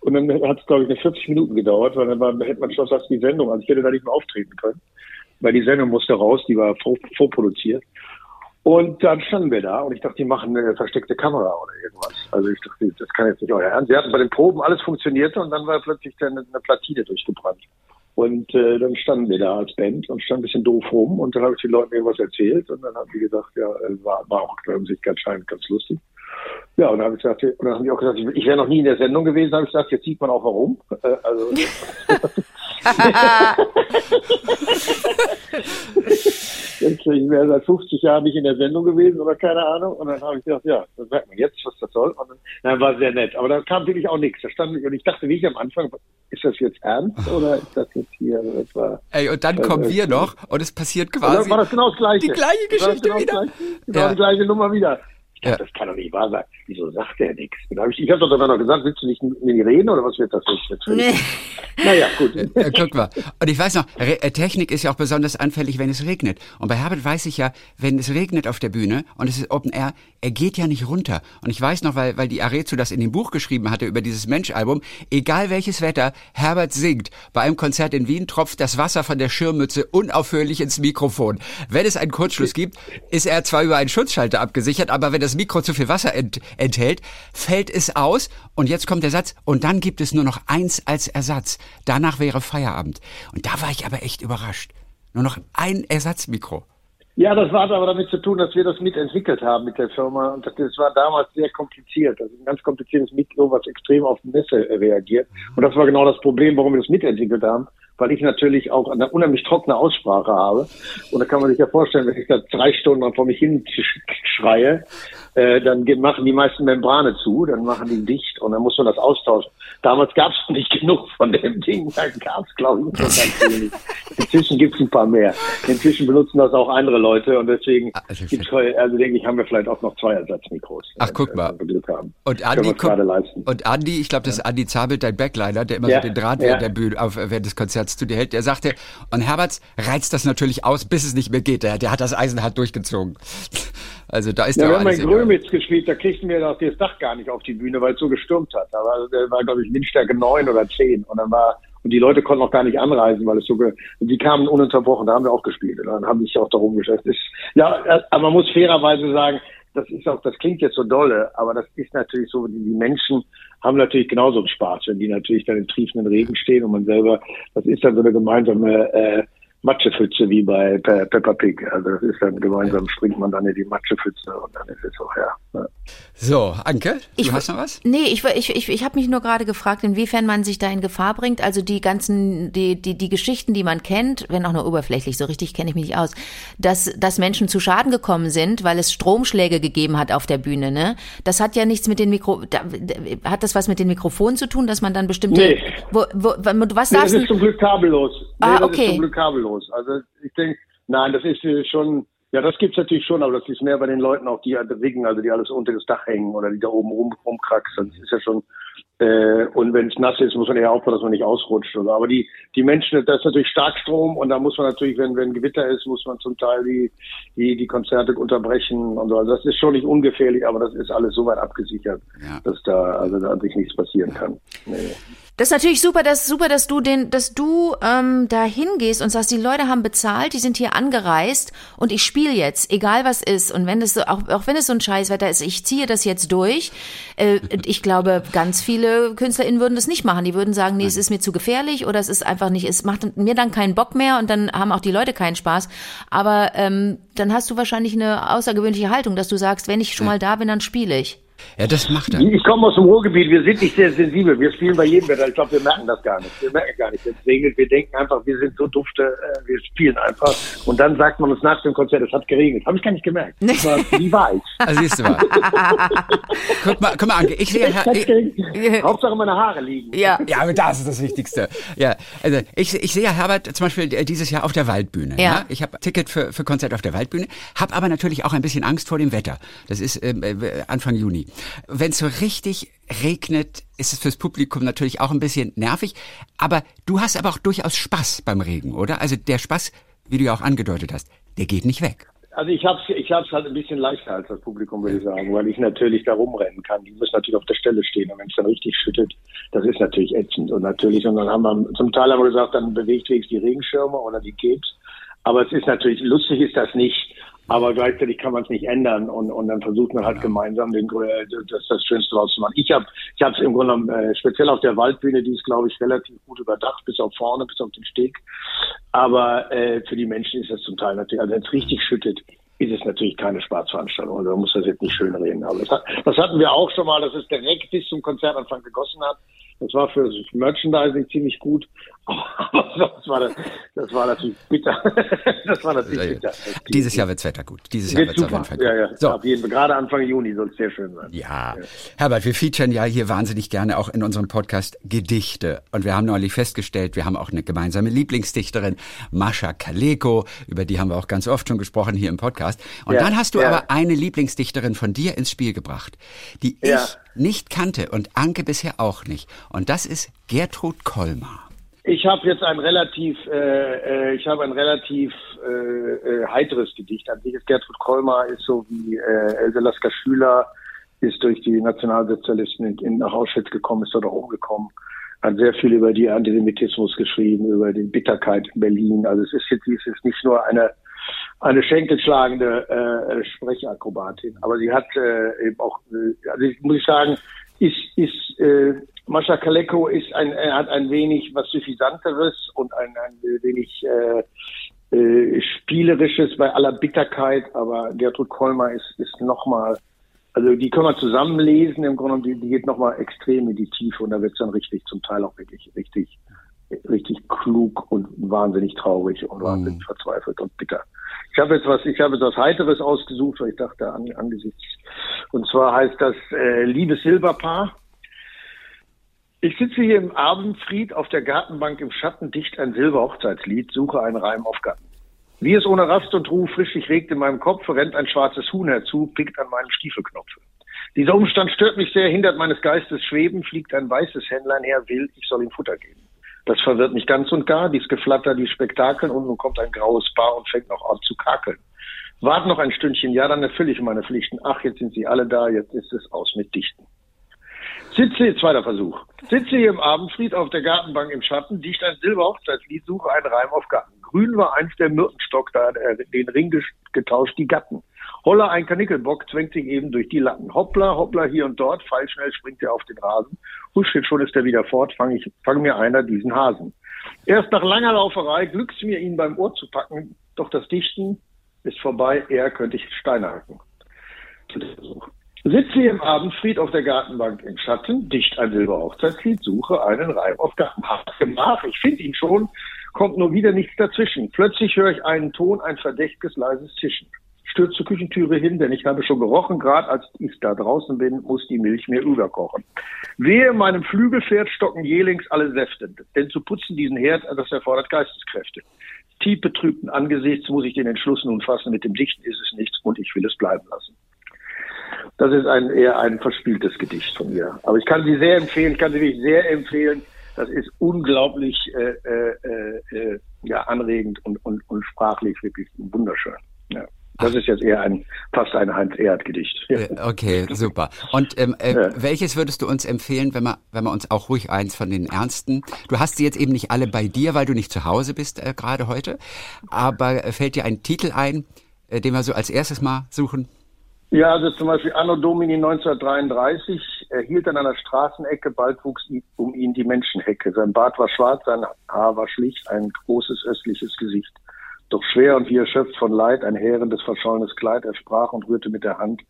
und dann hat es, glaube ich, eine 40 Minuten gedauert, weil dann war, hätte man schon fast die Sendung, also ich hätte da nicht mehr auftreten können, weil die Sendung musste raus, die war vor, vorproduziert. Und dann standen wir da und ich dachte, die machen eine versteckte Kamera oder irgendwas. Also ich dachte, das kann jetzt nicht euer Ernst. Sie hatten bei den Proben alles funktionierte und dann war plötzlich dann eine Platine durchgebrannt. Und äh, dann standen wir da als Band und standen ein bisschen doof rum und dann habe ich den Leuten irgendwas erzählt und dann haben die gesagt, ja, äh, war, war auch an sich ganz scheinend ganz lustig. Ja, und dann habe ich gesagt, und dann die auch gesagt, ich, ich wäre noch nie in der Sendung gewesen, habe ich gesagt, jetzt sieht man auch warum. Äh, also Jetzt, ich wäre seit 50 Jahren nicht in der Sendung gewesen oder keine Ahnung. Und dann habe ich gedacht, ja, dann merkt man jetzt, was das soll. Und dann, dann war sehr nett. Aber da kam wirklich auch nichts. Da stand und ich dachte wirklich am Anfang, ist das jetzt ernst oder ist das jetzt hier? Das war, Ey, und dann kommen wir noch und es passiert quasi. war das genau das Gleiche. die gleiche Geschichte genau wieder. Das gleiche, genau Ja. die gleiche Nummer wieder. Ich dachte, Ja. das kann doch nicht wahr sein. Wieso sagt der nichts? Hab ich ich habe doch sogar noch gesagt, willst du nicht mit mir reden oder was wird das jetzt? Nee. Naja, gut. Äh, guck mal. Und ich weiß noch, Re äh, Technik ist ja auch besonders anfällig, wenn es regnet. Und bei Herbert weiß ich ja, wenn es regnet auf der Bühne und es ist Open Air, er geht ja nicht runter. Und ich weiß noch, weil, weil die Arezu das in dem Buch geschrieben hatte über dieses Mensch-Album, egal welches Wetter, Herbert singt. Bei einem Konzert in Wien tropft das Wasser von der Schirmmütze unaufhörlich ins Mikrofon. Wenn es einen Kurzschluss gibt, ist er zwar über einen Schutzschalter abgesichert, aber wenn das Mikro zu viel Wasser ent enthält, fällt es aus und jetzt kommt der Satz und dann gibt es nur noch eins als Ersatz. Danach wäre Feierabend. Und da war ich aber echt überrascht. Nur noch ein Ersatzmikro. Ja, das hat aber damit zu tun, dass wir das mitentwickelt haben mit der Firma. Und das, war damals sehr kompliziert. Das ist ein ganz kompliziertes Mikro, was extrem auf Messe reagiert. Und das war genau das Problem, warum wir das mitentwickelt haben weil ich natürlich auch eine unheimlich trockene Aussprache habe. Und da kann man sich ja vorstellen, wenn ich da drei Stunden vor mich hin schreie, äh, dann machen die meisten Membrane zu, dann machen die dicht und dann muss man das austauschen. Damals gab es nicht genug von dem Ding, da gab es glaube ich nicht ganz wenig. Inzwischen gibt es ein paar mehr. Inzwischen benutzen das auch andere Leute und deswegen also gibt's also denke ich, haben wir vielleicht auch noch zwei Ersatzmikros. Ach, guck mal. Und Andi, guck, und Andi, ich glaube, das ist Andi Zabel, dein Backliner, der immer ja, so den Draht ja. während der Bühne auf, während des Konzerts zu dir hält, der sagte, und Herberts reizt das natürlich aus, bis es nicht mehr geht. Der, der hat das Eisen hart durchgezogen. Also da ist ja, wir haben in Grömitz gespielt, da kriegten wir das, das Dach gar nicht auf die Bühne, weil es so gestürmt hat. Da war, da war glaube ich, Windstärke neun oder zehn und dann war und die Leute konnten auch gar nicht anreisen, weil es so, die kamen ununterbrochen, da haben wir auch gespielt. Und dann haben sich auch darum geschafft. Ja, äh, aber man muss fairerweise sagen, das ist auch, das klingt jetzt so dolle, aber das ist natürlich so, die, Menschen haben natürlich genauso einen Spaß, wenn die natürlich dann im triefenden Regen stehen und man selber, das ist dann so eine gemeinsame äh, Matschepfütze wie bei Pe Peppa Pig. Also das ist dann gemeinsam springt man dann in die Matschepfütze und dann ist es ja. ja. So, Anke, du ich, hast noch was? Nee, ich, ich, ich, ich habe mich nur gerade gefragt, inwiefern man sich da in Gefahr bringt. Also die ganzen, die, die, die Geschichten, die man kennt, wenn auch nur oberflächlich, so richtig kenne ich mich nicht aus, dass, dass Menschen zu Schaden gekommen sind, weil es Stromschläge gegeben hat auf der Bühne, ne? Das hat ja nichts mit den Mikro, da, hat das was mit den Mikrofonen zu tun, dass man dann bestimmte, nee. wo, wo, was nee, darfst das ist zum Glück kabellos. Nee, ah, okay. Los. Also ich denke, nein, das ist äh, schon, ja, das gibt's natürlich schon, aber das ist mehr bei den Leuten auch, die Wiggen, also die alles unter das Dach hängen oder die da oben rum, rumkraxeln. Das ist ja schon, äh, und wenn es nass ist, muss man eher aufpassen, dass man nicht ausrutscht. Oder. Aber die, die Menschen, das ist natürlich Starkstrom und da muss man natürlich, wenn, wenn Gewitter ist, muss man zum Teil die, die, die Konzerte unterbrechen und so. Also das ist schon nicht ungefährlich, aber das ist alles so weit abgesichert, ja. dass da, also da an sich nichts passieren kann. Nee. Das ist natürlich super, das super, dass du den, dass du ähm, da hingehst und sagst, die Leute haben bezahlt, die sind hier angereist und ich spiele jetzt, egal was ist. Und wenn es so, auch, auch wenn es so ein Scheißwetter ist, ich ziehe das jetzt durch. Äh, ich glaube, ganz viele KünstlerInnen würden das nicht machen. Die würden sagen, nee, es ist mir zu gefährlich oder es ist einfach nicht, es macht mir dann keinen Bock mehr und dann haben auch die Leute keinen Spaß. Aber ähm, dann hast du wahrscheinlich eine außergewöhnliche Haltung, dass du sagst, wenn ich schon mal da bin, dann spiele ich. Ja, das macht er. Ich komme aus dem Ruhrgebiet, wir sind nicht sehr sensibel. Wir spielen bei jedem Wetter. Ich glaube, wir merken das gar nicht. Wir merken gar nicht, wenn es regnet. Wir denken einfach, wir sind so dufte, äh, wir spielen einfach. Und dann sagt man uns nach dem Konzert, es hat geregnet. Habe ich gar nicht gemerkt. War, wie war ich? Also siehst du mal. guck mal, guck mal, Anke, ich sehe... Ich, Hauptsache meine Haare liegen. Ja, ja, aber das ist das Wichtigste. Ja, also ich, ich sehe ja Herbert zum Beispiel dieses Jahr auf der Waldbühne. Ja. ja? Ich habe Ticket für, für Konzert auf der Waldbühne, habe aber natürlich auch ein bisschen Angst vor dem Wetter. Das ist ähm, äh, Anfang Juni. Wenn es so richtig regnet, ist es fürs Publikum natürlich auch ein bisschen nervig. Aber du hast aber auch durchaus Spaß beim Regen, oder? Also der Spaß, wie du ja auch angedeutet hast, der geht nicht weg. Also ich habe ich hab's halt ein bisschen leichter als das Publikum, würde ich sagen, weil ich natürlich da rumrennen kann. Die müssen natürlich auf der Stelle stehen und wenn es dann richtig schüttet, das ist natürlich ätzend. Und natürlich, und dann haben wir zum Teil haben wir gesagt, dann bewegt wenigstens die Regenschirme oder die Capes. Aber es ist natürlich, lustig ist das nicht. Aber gleichzeitig kann man es nicht ändern und, und dann versucht man halt gemeinsam den, äh, das, das Schönste rauszumachen. Ich habe ich habe es im Grunde genommen äh, speziell auf der Waldbühne, die ist glaube ich relativ gut überdacht, bis auf vorne, bis auf den Steg. Aber äh, für die Menschen ist das zum Teil natürlich, also wenn es richtig schüttet, ist es natürlich keine Spaßveranstaltung. Also man muss das jetzt nicht schön reden. Aber das, das hatten wir auch schon mal, dass es direkt bis zum Konzertanfang gegossen hat. Das war für das Merchandising ziemlich gut, aber das war, das, war natürlich bitter. das war natürlich bitter. Dieses Jahr wird's Wetter gut. Dieses Jahr wird's super. auf jeden Fall gut. Ja, ja. So. Auf jeden. Gerade Anfang Juni soll es sehr schön sein. Ja. ja. Herbert, wir featuren ja hier wahnsinnig gerne auch in unserem Podcast Gedichte. Und wir haben neulich festgestellt, wir haben auch eine gemeinsame Lieblingsdichterin, Mascha Kaleko, über die haben wir auch ganz oft schon gesprochen hier im Podcast. Und ja, dann hast du ja. aber eine Lieblingsdichterin von dir ins Spiel gebracht, die ich nicht kannte und Anke bisher auch nicht. Und das ist Gertrud Kolmar. Ich habe jetzt ein relativ, äh, äh, ich habe ein relativ äh, äh, heiteres Gedicht. An sich ist Gertrud Kolmar ist so wie äh, Else Lasker Schüler ist durch die Nationalsozialisten in, nach Auschwitz gekommen, ist dort auch umgekommen, hat sehr viel über die Antisemitismus geschrieben, über die Bitterkeit in Berlin. Also es ist jetzt, es ist nicht nur eine eine schenkelschlagende äh, Sprechakrobatin. Aber sie hat äh, eben auch, äh, also ich, muss ich sagen, ist, ist äh, Mascha Kaleko ist ein, er hat ein wenig was Suffisanteres und ein, ein wenig äh, äh, Spielerisches bei aller Bitterkeit, aber Gertrud Kolmer ist, ist nochmal, also die können wir zusammen lesen, im Grunde die, die geht nochmal extrem in die Tiefe und da wird es dann richtig, zum Teil auch wirklich richtig, richtig klug und wahnsinnig traurig und wahnsinnig mhm. verzweifelt und bitter. Ich habe jetzt was, ich habe jetzt was Heiteres ausgesucht, weil ich dachte, an, angesichts, und zwar heißt das äh, Liebes Silberpaar. Ich sitze hier im Abendfried auf der Gartenbank im Schatten, dicht ein Silberhochzeitslied, suche einen Reim auf Gatten. Wie es ohne Rast und Ruhe frisch sich regt in meinem Kopf, rennt ein schwarzes Huhn herzu, pickt an meinem Stiefelknopf. Dieser Umstand stört mich sehr, hindert meines Geistes Schweben, fliegt ein weißes Händlein her, will, ich soll ihm Futter geben. Das verwirrt mich ganz und gar, dies Geflatter, die Spektakeln und nun kommt ein graues Paar und fängt noch an zu kakeln. Wart noch ein Stündchen, ja, dann erfülle ich meine Pflichten. Ach, jetzt sind sie alle da, jetzt ist es aus mit Dichten. Sitze, zweiter Versuch. Sitze hier im Abendfried auf der Gartenbank im Schatten, dicht ein Silberhochzeitslied, suche einen Reim auf Gatten. Grün war einst der Myrtenstock, da hat er den Ring getauscht, die Gatten. Holla, ein Kanickelbock zwängt sich eben durch die Latten. Hoppla, hoppla, hier und dort, pfeilschnell springt er auf den Rasen. Husch, jetzt schon ist er wieder fort, fang ich, fang mir einer diesen Hasen. Erst nach langer Lauferei glückt's mir, ihn beim Ohr zu packen, doch das Dichten ist vorbei, eher könnte ich Steine hacken. Sitze im Abendfried auf der Gartenbank im Schatten, dicht ein Silberhochzeitslied, suche einen Reim auf. Gemach, ich finde ihn schon, kommt nur wieder nichts dazwischen. Plötzlich höre ich einen Ton, ein verdächtiges, leises Zischen. Stürze zur Küchentüre hin, denn ich habe schon gerochen, gerade als ich da draußen bin, muss die Milch mir überkochen. Wehe meinem Flügelpferd stocken jelings alle Säfte, denn zu putzen diesen Herd, das erfordert Geisteskräfte. Tief betrübten Angesichts muss ich den Entschluss nun fassen, mit dem Dichten ist es nichts und ich will es bleiben lassen. Das ist ein, eher ein verspieltes Gedicht von mir. Aber ich kann sie sehr empfehlen, ich kann sie wirklich sehr empfehlen. Das ist unglaublich äh, äh, äh, ja, anregend und, und, und sprachlich wirklich wunderschön. Ja. Das ist jetzt eher ein fast ein Heinz-Erhardt-Gedicht. Ja. Okay, super. Und ähm, äh, ja. welches würdest du uns empfehlen, wenn wir, wenn wir uns auch ruhig eins von den ernsten? Du hast sie jetzt eben nicht alle bei dir, weil du nicht zu Hause bist äh, gerade heute. Aber äh, fällt dir ein Titel ein, äh, den wir so als erstes mal suchen? Ja, also zum Beispiel Anno Domini 1933 erhielt an einer Straßenecke, bald wuchs um ihn die Menschenhecke. Sein Bart war schwarz, sein Haar war schlicht, ein großes östliches Gesicht. Doch schwer und wie erschöpft von Leid, ein härendes, verschollenes Kleid, er sprach und rührte mit der Hand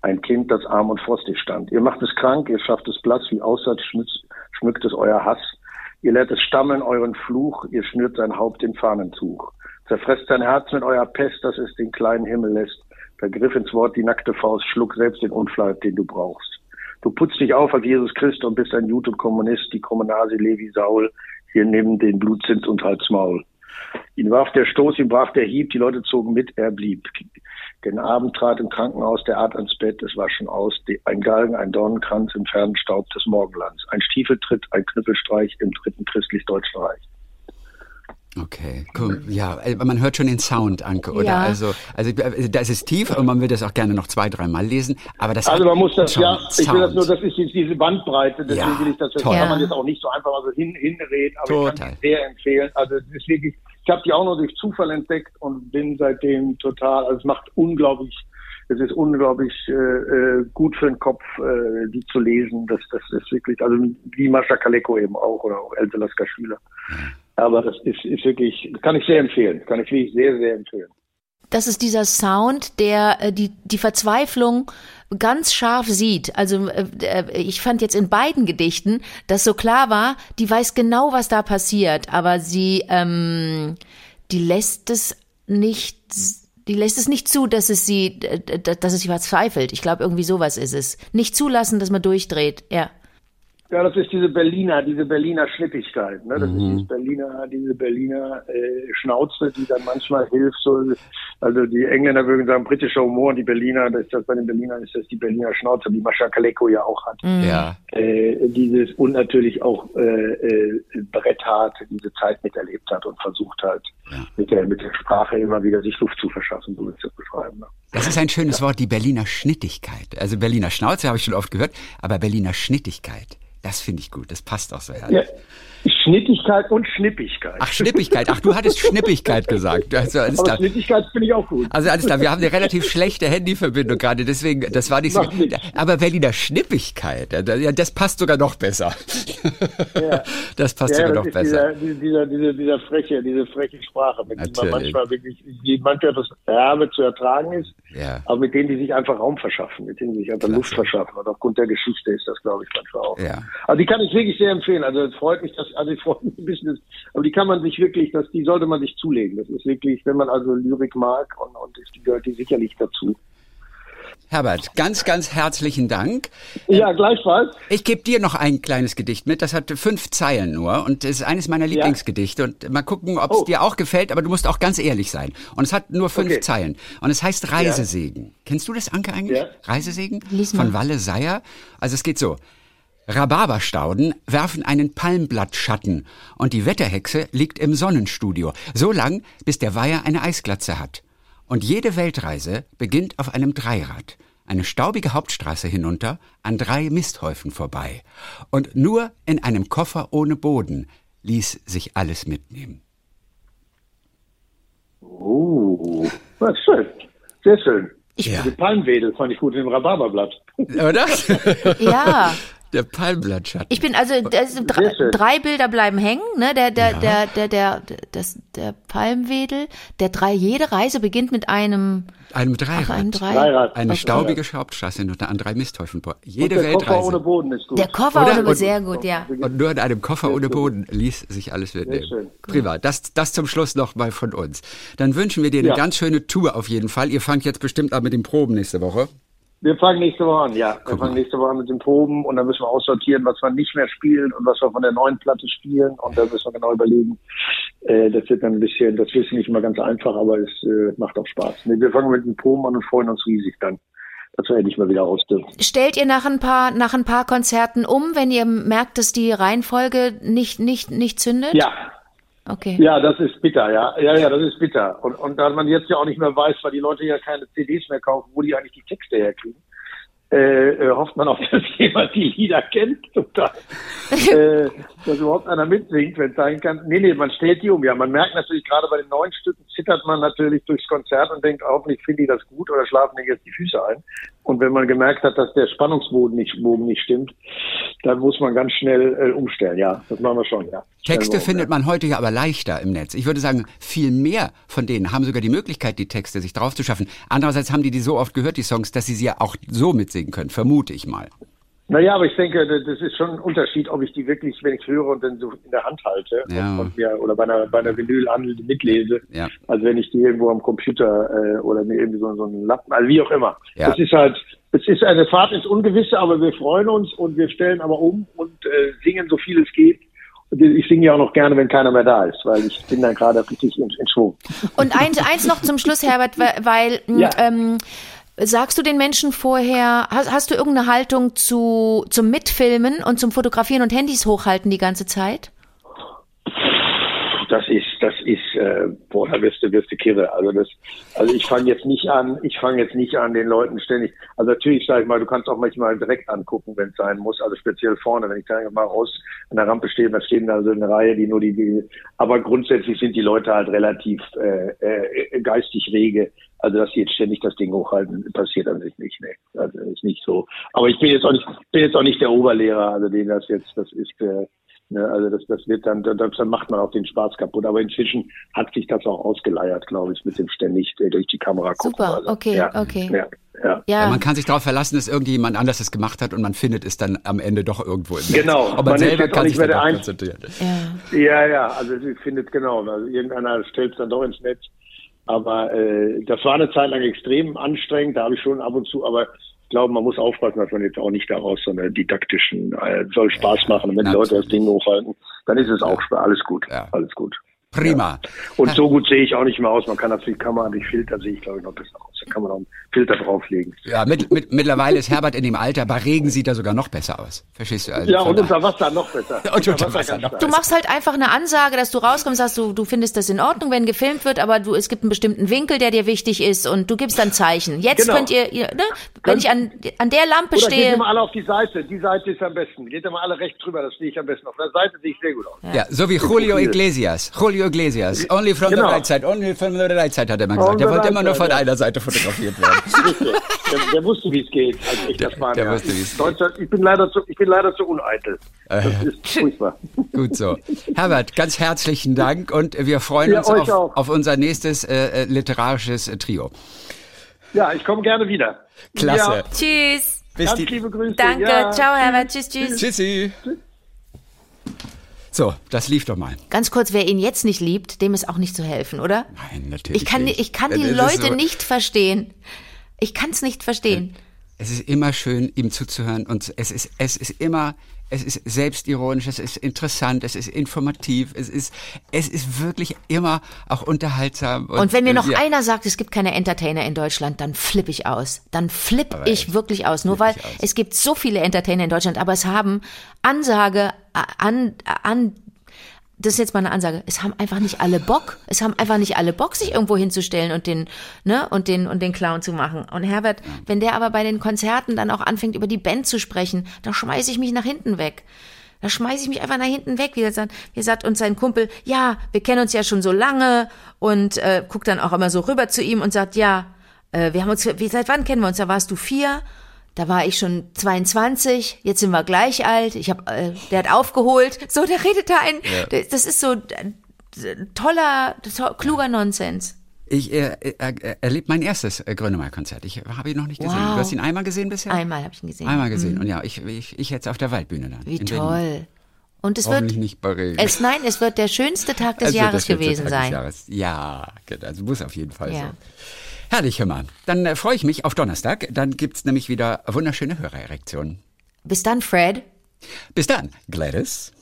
ein Kind, das arm und frostig stand. Ihr macht es krank, ihr schafft es blass, wie Aussatz schmückt, es euer Hass. Ihr lehrt es stammeln, euren Fluch, ihr schnürt sein Haupt in Fahnenzug. Zerfresst sein Herz mit euer Pest, dass es den kleinen Himmel lässt Vergriff ins Wort die nackte Faust, schluck selbst den Unfall, den du brauchst. Du putzt dich auf als Jesus Christ und bist ein Jud und Kommunist, die Kommunasi Levi Saul, hier neben den Blutzins und Hals Maul. Ihn warf der Stoß, ihm brach der Hieb, die Leute zogen mit, er blieb. Gen Abend trat im Krankenhaus der Art ans Bett, es war schon aus, ein Galgen, ein Dornenkranz im fernen Staub des Morgenlands, ein Stiefeltritt, ein Knüppelstreich im dritten christlich-deutschen Reich. Okay, cool. Ja, äh, man hört schon den Sound, Anke, oder? Ja. Also, also äh, das ist tief und man will das auch gerne noch zwei, dreimal lesen. Aber das also man muss das ja, ich will das nur, das ist jetzt diese Bandbreite, deswegen ja, will ich das, das kann man jetzt auch nicht so einfach mal so hin, hinreden, aber Total. ich kann es sehr empfehlen. Also es ist wirklich, ich habe die auch nur durch Zufall entdeckt und bin seitdem total, also es macht unglaublich es ist unglaublich äh, äh, gut für den Kopf, äh, die zu lesen. Das, das ist wirklich, also wie Mascha Kaleko eben auch oder auch Else Lasker Schüler. Aber das ist, ist wirklich, kann ich sehr empfehlen. Kann ich wirklich sehr, sehr empfehlen. Das ist dieser Sound, der äh, die, die Verzweiflung ganz scharf sieht. Also äh, äh, ich fand jetzt in beiden Gedichten, dass so klar war, die weiß genau, was da passiert, aber sie, ähm, die lässt es nicht, die lässt es nicht zu, dass es sie, dass es sie verzweifelt. Ich glaube, irgendwie sowas ist es. Nicht zulassen, dass man durchdreht, ja. Ja, das ist diese Berliner, diese Berliner Schnippigkeit. Ne? Das mhm. ist diese Berliner, diese Berliner äh, Schnauze, die dann manchmal hilft. So, also die Engländer würden sagen britischer Humor, und die Berliner, das ist das bei den Berlinern ist das die Berliner Schnauze, die Mascha Kaleko ja auch hat. Mhm. Ja. Äh, dieses und natürlich auch äh, äh, Brett hat, diese Zeit miterlebt hat und versucht halt ja. mit der mit der Sprache immer wieder sich Luft zu verschaffen, so ist das beschreiben. Ne? Das ist ein schönes ja. Wort, die Berliner Schnittigkeit. Also Berliner Schnauze habe ich schon oft gehört, aber Berliner Schnittigkeit. Das finde ich gut. Das passt auch so herrlich. Ja. Schnittigkeit und Schnippigkeit. Ach, Schnippigkeit. Ach, du hattest Schnippigkeit gesagt. Also, alles Aber klar. Schnittigkeit finde ich auch gut. Also alles klar, wir haben eine relativ schlechte Handyverbindung gerade, deswegen, das war nicht so. Nichts. Aber Berliner Schnippigkeit, das passt sogar noch besser. Ja. Das passt Ja, sogar das noch besser. dieser, dieser, dieser, dieser freche, diese freche Sprache, mit der man Natürlich. manchmal wirklich, die manchmal etwas herbe zu ertragen ist, Ja. aber mit denen die sich einfach Raum verschaffen, mit denen die sich einfach Klasse. Luft verschaffen. Und aufgrund der Geschichte ist das, glaube ich, manchmal auch. Ja. Also die kann ich wirklich sehr empfehlen. Also es freut mich, dass, also ich freue mich ein bisschen, aber die kann man sich wirklich, dass die sollte man sich zulegen. Das ist wirklich, wenn man also Lyrik mag und, und die gehört die sicherlich dazu. Herbert, ganz, ganz herzlichen Dank. Ja, gleichfalls. Ich gebe dir noch ein kleines Gedicht mit. Das hat fünf Zeilen nur und es ist eines meiner Lieblingsgedichte. Und mal gucken, ob es Oh. dir auch gefällt, aber du musst auch ganz ehrlich sein. Und es hat nur fünf Okay. Zeilen. Und es heißt Reisesegen. Kennst du das, Anke, eigentlich? Ja. Reisesegen? Von Walle Seier. Also es geht so. Rhabarberstauden werfen einen Palmblattschatten und die Wetterhexe liegt im Sonnenstudio. So lang, bis der Weiher eine Eisglatze hat. Und jede Weltreise beginnt auf einem Dreirad. Eine staubige Hauptstraße hinunter, an drei Misthäufen vorbei. Und nur in einem Koffer ohne Boden ließ sich alles mitnehmen. Oh, das ist schön. Sehr schön. Ja. Die Palmwedel fand ich gut in dem Rhabarberblatt. Oder? Ja. Der Palmblattschatten. Ich bin also das, drei, drei Bilder bleiben hängen, ne? Der der Ja. der der der das der Palmwedel, der drei jede Reise beginnt mit einem einem ach, Dreirad. einem drei. Dreirad. Eine Okay. staubige Hauptstraße hinunter, an drei Misthäufen. Jede Und der Koffer ohne Weltreise. Boden ist gut. Der Koffer Oder? oder? Und- sehr gut, ja. Und nur in einem Koffer ohne Boden ließ sich alles mitnehmen. schön. Prima. Das, das zum Schluss noch mal von uns. Dann wünschen wir dir eine Ja. ganz schöne Tour auf jeden Fall. Ihr fangt jetzt bestimmt an mit den Proben nächste Woche. Wir fangen nächste Woche an, ja. Wir fangen mal. nächste Woche an mit den Proben und dann müssen wir aussortieren, was wir nicht mehr spielen und was wir von der neuen Platte spielen und dann müssen wir genau überlegen. Äh, das wird dann ein bisschen, das ist nicht immer ganz einfach, aber es äh, macht auch Spaß. Nee, wir fangen mit den Proben an und freuen uns riesig dann, dass wir endlich mal wieder raus dürfen. Stellt ihr nach ein paar nach ein paar Konzerten um, wenn ihr merkt, dass die Reihenfolge nicht nicht nicht zündet? Ja, Okay. ja, das ist bitter, ja. Ja, ja, das ist bitter. Und, und da man jetzt ja auch nicht mehr weiß, weil die Leute ja keine CDs mehr kaufen, wo die eigentlich die Texte herkriegen, äh, äh, hofft man auch, dass jemand die Lieder kennt. Zum Teil. äh, dass überhaupt einer mitsingt, wenn es sein kann. Nee, nee, man stellt die um. Ja, man merkt natürlich gerade bei den neuen Stücken zittert man natürlich durchs Konzert und denkt, hoffentlich finde ich das gut oder schlafen mir jetzt die Füße ein. Und wenn man gemerkt hat, dass der Spannungsboden nicht, nicht stimmt, dann muss man ganz schnell äh, umstellen. Ja, das machen wir schon, ja. Texte um, findet ja. man heute ja aber leichter im Netz. Ich würde sagen, viel mehr von denen haben sogar die Möglichkeit, die Texte sich drauf zu schaffen. Andererseits haben die die so oft gehört, die Songs, dass sie sie ja auch so mitsingen können, vermute ich mal. Naja, aber ich denke, das ist schon ein Unterschied, ob ich die wirklich, wenn ich höre und dann so in der Hand halte Ja. und, mir oder bei einer, bei einer Vinyl an mitlese, Ja. als wenn ich die irgendwo am Computer äh, oder mir irgendwie so, so einen Lappen, also wie auch immer. Ja. Das ist halt, es ist eine Fahrt ins Ungewisse, aber wir freuen uns und wir stellen aber um und äh, singen so viel es geht. Und ich singe ja auch noch gerne, wenn keiner mehr da ist, weil ich bin dann gerade richtig in, in Schwung. Und eins, eins noch zum Schluss, Herbert, weil, weil Ja. ähm, sagst du den Menschen vorher, hast, hast du irgendeine Haltung zu zum Mitfilmen und zum Fotografieren und Handys hochhalten die ganze Zeit? Das ist, das ist, äh, boah, da wirst du, wirst du kirre. Also das, also ich fange jetzt nicht an, ich fange jetzt nicht an, den Leuten ständig, also natürlich sag ich mal, du kannst auch manchmal direkt angucken, wenn es sein muss, also speziell vorne, wenn ich da mal raus an der Rampe stehe, da stehen da so eine Reihe, die nur die, die aber grundsätzlich sind die Leute halt relativ äh, äh, geistig rege. Also dass sie jetzt ständig das Ding hochhalten, passiert an sich nicht, ne. Also ist nicht so. Aber ich bin jetzt auch nicht, bin jetzt auch nicht der Oberlehrer, also den das jetzt, das ist äh, Ne, also das, das wird dann, dann, dann macht man auch den Spaß kaputt. Aber inzwischen hat sich das auch ausgeleiert, glaube ich, mit dem ständig äh, durch die Kamera gucken. Super, Also, okay, ja, okay. Ja, ja. Ja, man kann sich darauf verlassen, dass irgendjemand anders es gemacht hat und man findet es dann am Ende doch irgendwo im Netz. Genau. Aber man, Man selber kann nicht sich Einz- konzentrieren. ja. Ja, ja, also ich finde genau. Also irgendeiner stellt es dann doch ins Netz. Aber äh, das war eine Zeit lang extrem anstrengend, da habe ich schon ab und zu, aber ich glaube, man muss aufpassen, dass man jetzt auch nicht daraus so eine didaktischen, äh, soll Spaß machen. Und wenn die Leute das Ding hochhalten, dann ist es auch Spaß. Alles gut. Ja. Alles gut. Prima. Und so gut sehe ich auch nicht mehr aus. Man kann natürlich Kamera durch Filter sehe ich, glaube ich, noch besser aus. Da kann man auch einen Filter drauflegen. Ja, mit, mit, mittlerweile ist Herbert in dem Alter, bei Regen sieht er sogar noch besser aus. Verstehst du? Also Ja, von und unter Wasser noch besser. Und unter Wasser ganz noch. Du machst halt einfach eine Ansage, dass du rauskommst, sagst du, du findest das in Ordnung, wenn gefilmt wird, aber du, es gibt einen bestimmten Winkel, der dir wichtig ist und du gibst dann Zeichen. Jetzt Genau. könnt ihr, ihr ne, wenn ich an, an der Lampe Oder geht stehe, immer alle auf die Seite. Die Seite ist am besten. Geht immer alle rechts drüber. Das stehe ich am besten. Auf der Seite sehe ich sehr gut aus. Ja, so wie Julio. Iglesias. Julio Iglesias. Only from Genau. the right side, only from the right side, hat er mal gesagt. The wollte immer nur von ja. einer Seite fotografiert werden. Wusste. Der, der wusste, wie es geht. Als echter Spanier. der wusste, wie es geht. Deutschland, ich bin leider zu, ich bin leider zu uneitel. Äh. Das ist furchtbar. Gut so. Herbert, ganz herzlichen Dank und wir freuen Ja, uns auf, auch. auf unser nächstes äh, äh, literarisches äh, Trio. Ja, ich komme gerne wieder. Klasse. Ja, tschüss. Bis ganz die liebe Grüße. Danke, Ja. ciao Herbert, tschüss, tschüss. Tschüssi. So, das lief doch mal. Ganz kurz, wer ihn jetzt nicht liebt, dem ist auch nicht zu helfen, oder? Nein, natürlich Ich kann, nicht. ich kann Das die Leute so- nicht verstehen. Ich kann es nicht verstehen. Es ist immer schön, ihm zuzuhören und es ist, es ist immer, es ist selbstironisch, es ist interessant, es ist informativ, es ist, es ist wirklich immer auch unterhaltsam. Und wenn mir noch ja, einer sagt, es gibt keine Entertainer in Deutschland, dann flippe ich aus. Dann flippe ich wirklich aus. Nur weil aus. es gibt so viele Entertainer in Deutschland, aber es haben Ansage an, an das ist jetzt mal eine Ansage. Es haben einfach nicht alle Bock. Es haben einfach nicht alle Bock, sich irgendwo hinzustellen und den, ne, und den, und den Clown zu machen. Und Herbert, wenn der aber bei den Konzerten dann auch anfängt, über die Band zu sprechen, dann schmeiße ich mich nach hinten weg. Da schmeiße ich mich einfach nach hinten weg. Wie er sagt, wie sagt uns sein Kumpel, ja, wir kennen uns ja schon so lange und äh, guckt dann auch immer so rüber zu ihm und sagt, ja, äh, wir haben uns, wie, seit wann kennen wir uns? Da warst du vier, da war ich schon 22, jetzt sind wir gleich alt. Ich hab, äh, der hat aufgeholt. So, der redet da ein. Das ist so äh, toller, to kluger Nonsens. Ich äh, äh, erlebt mein erstes äh, Grönemeyer-Konzert. Ich habe ihn noch nicht gesehen. Wow. Du hast ihn einmal gesehen bisher? Einmal habe ich ihn gesehen. Einmal gesehen. Und ja, ich, ich, ich jetzt auf der Waldbühne dann. Wie toll. Und es wird, nicht bei Regen. es, nein, es wird der schönste Tag des Es Jahres gewesen Tag des sein. Jahres. Ja, genau, also muss auf jeden Fall Ja. so. Herrlich, hör mal. Dann äh, freue ich mich auf Donnerstag. Dann gibt's nämlich wieder wunderschöne Hörererektionen. Bis dann, Fred. Bis dann, Gladys.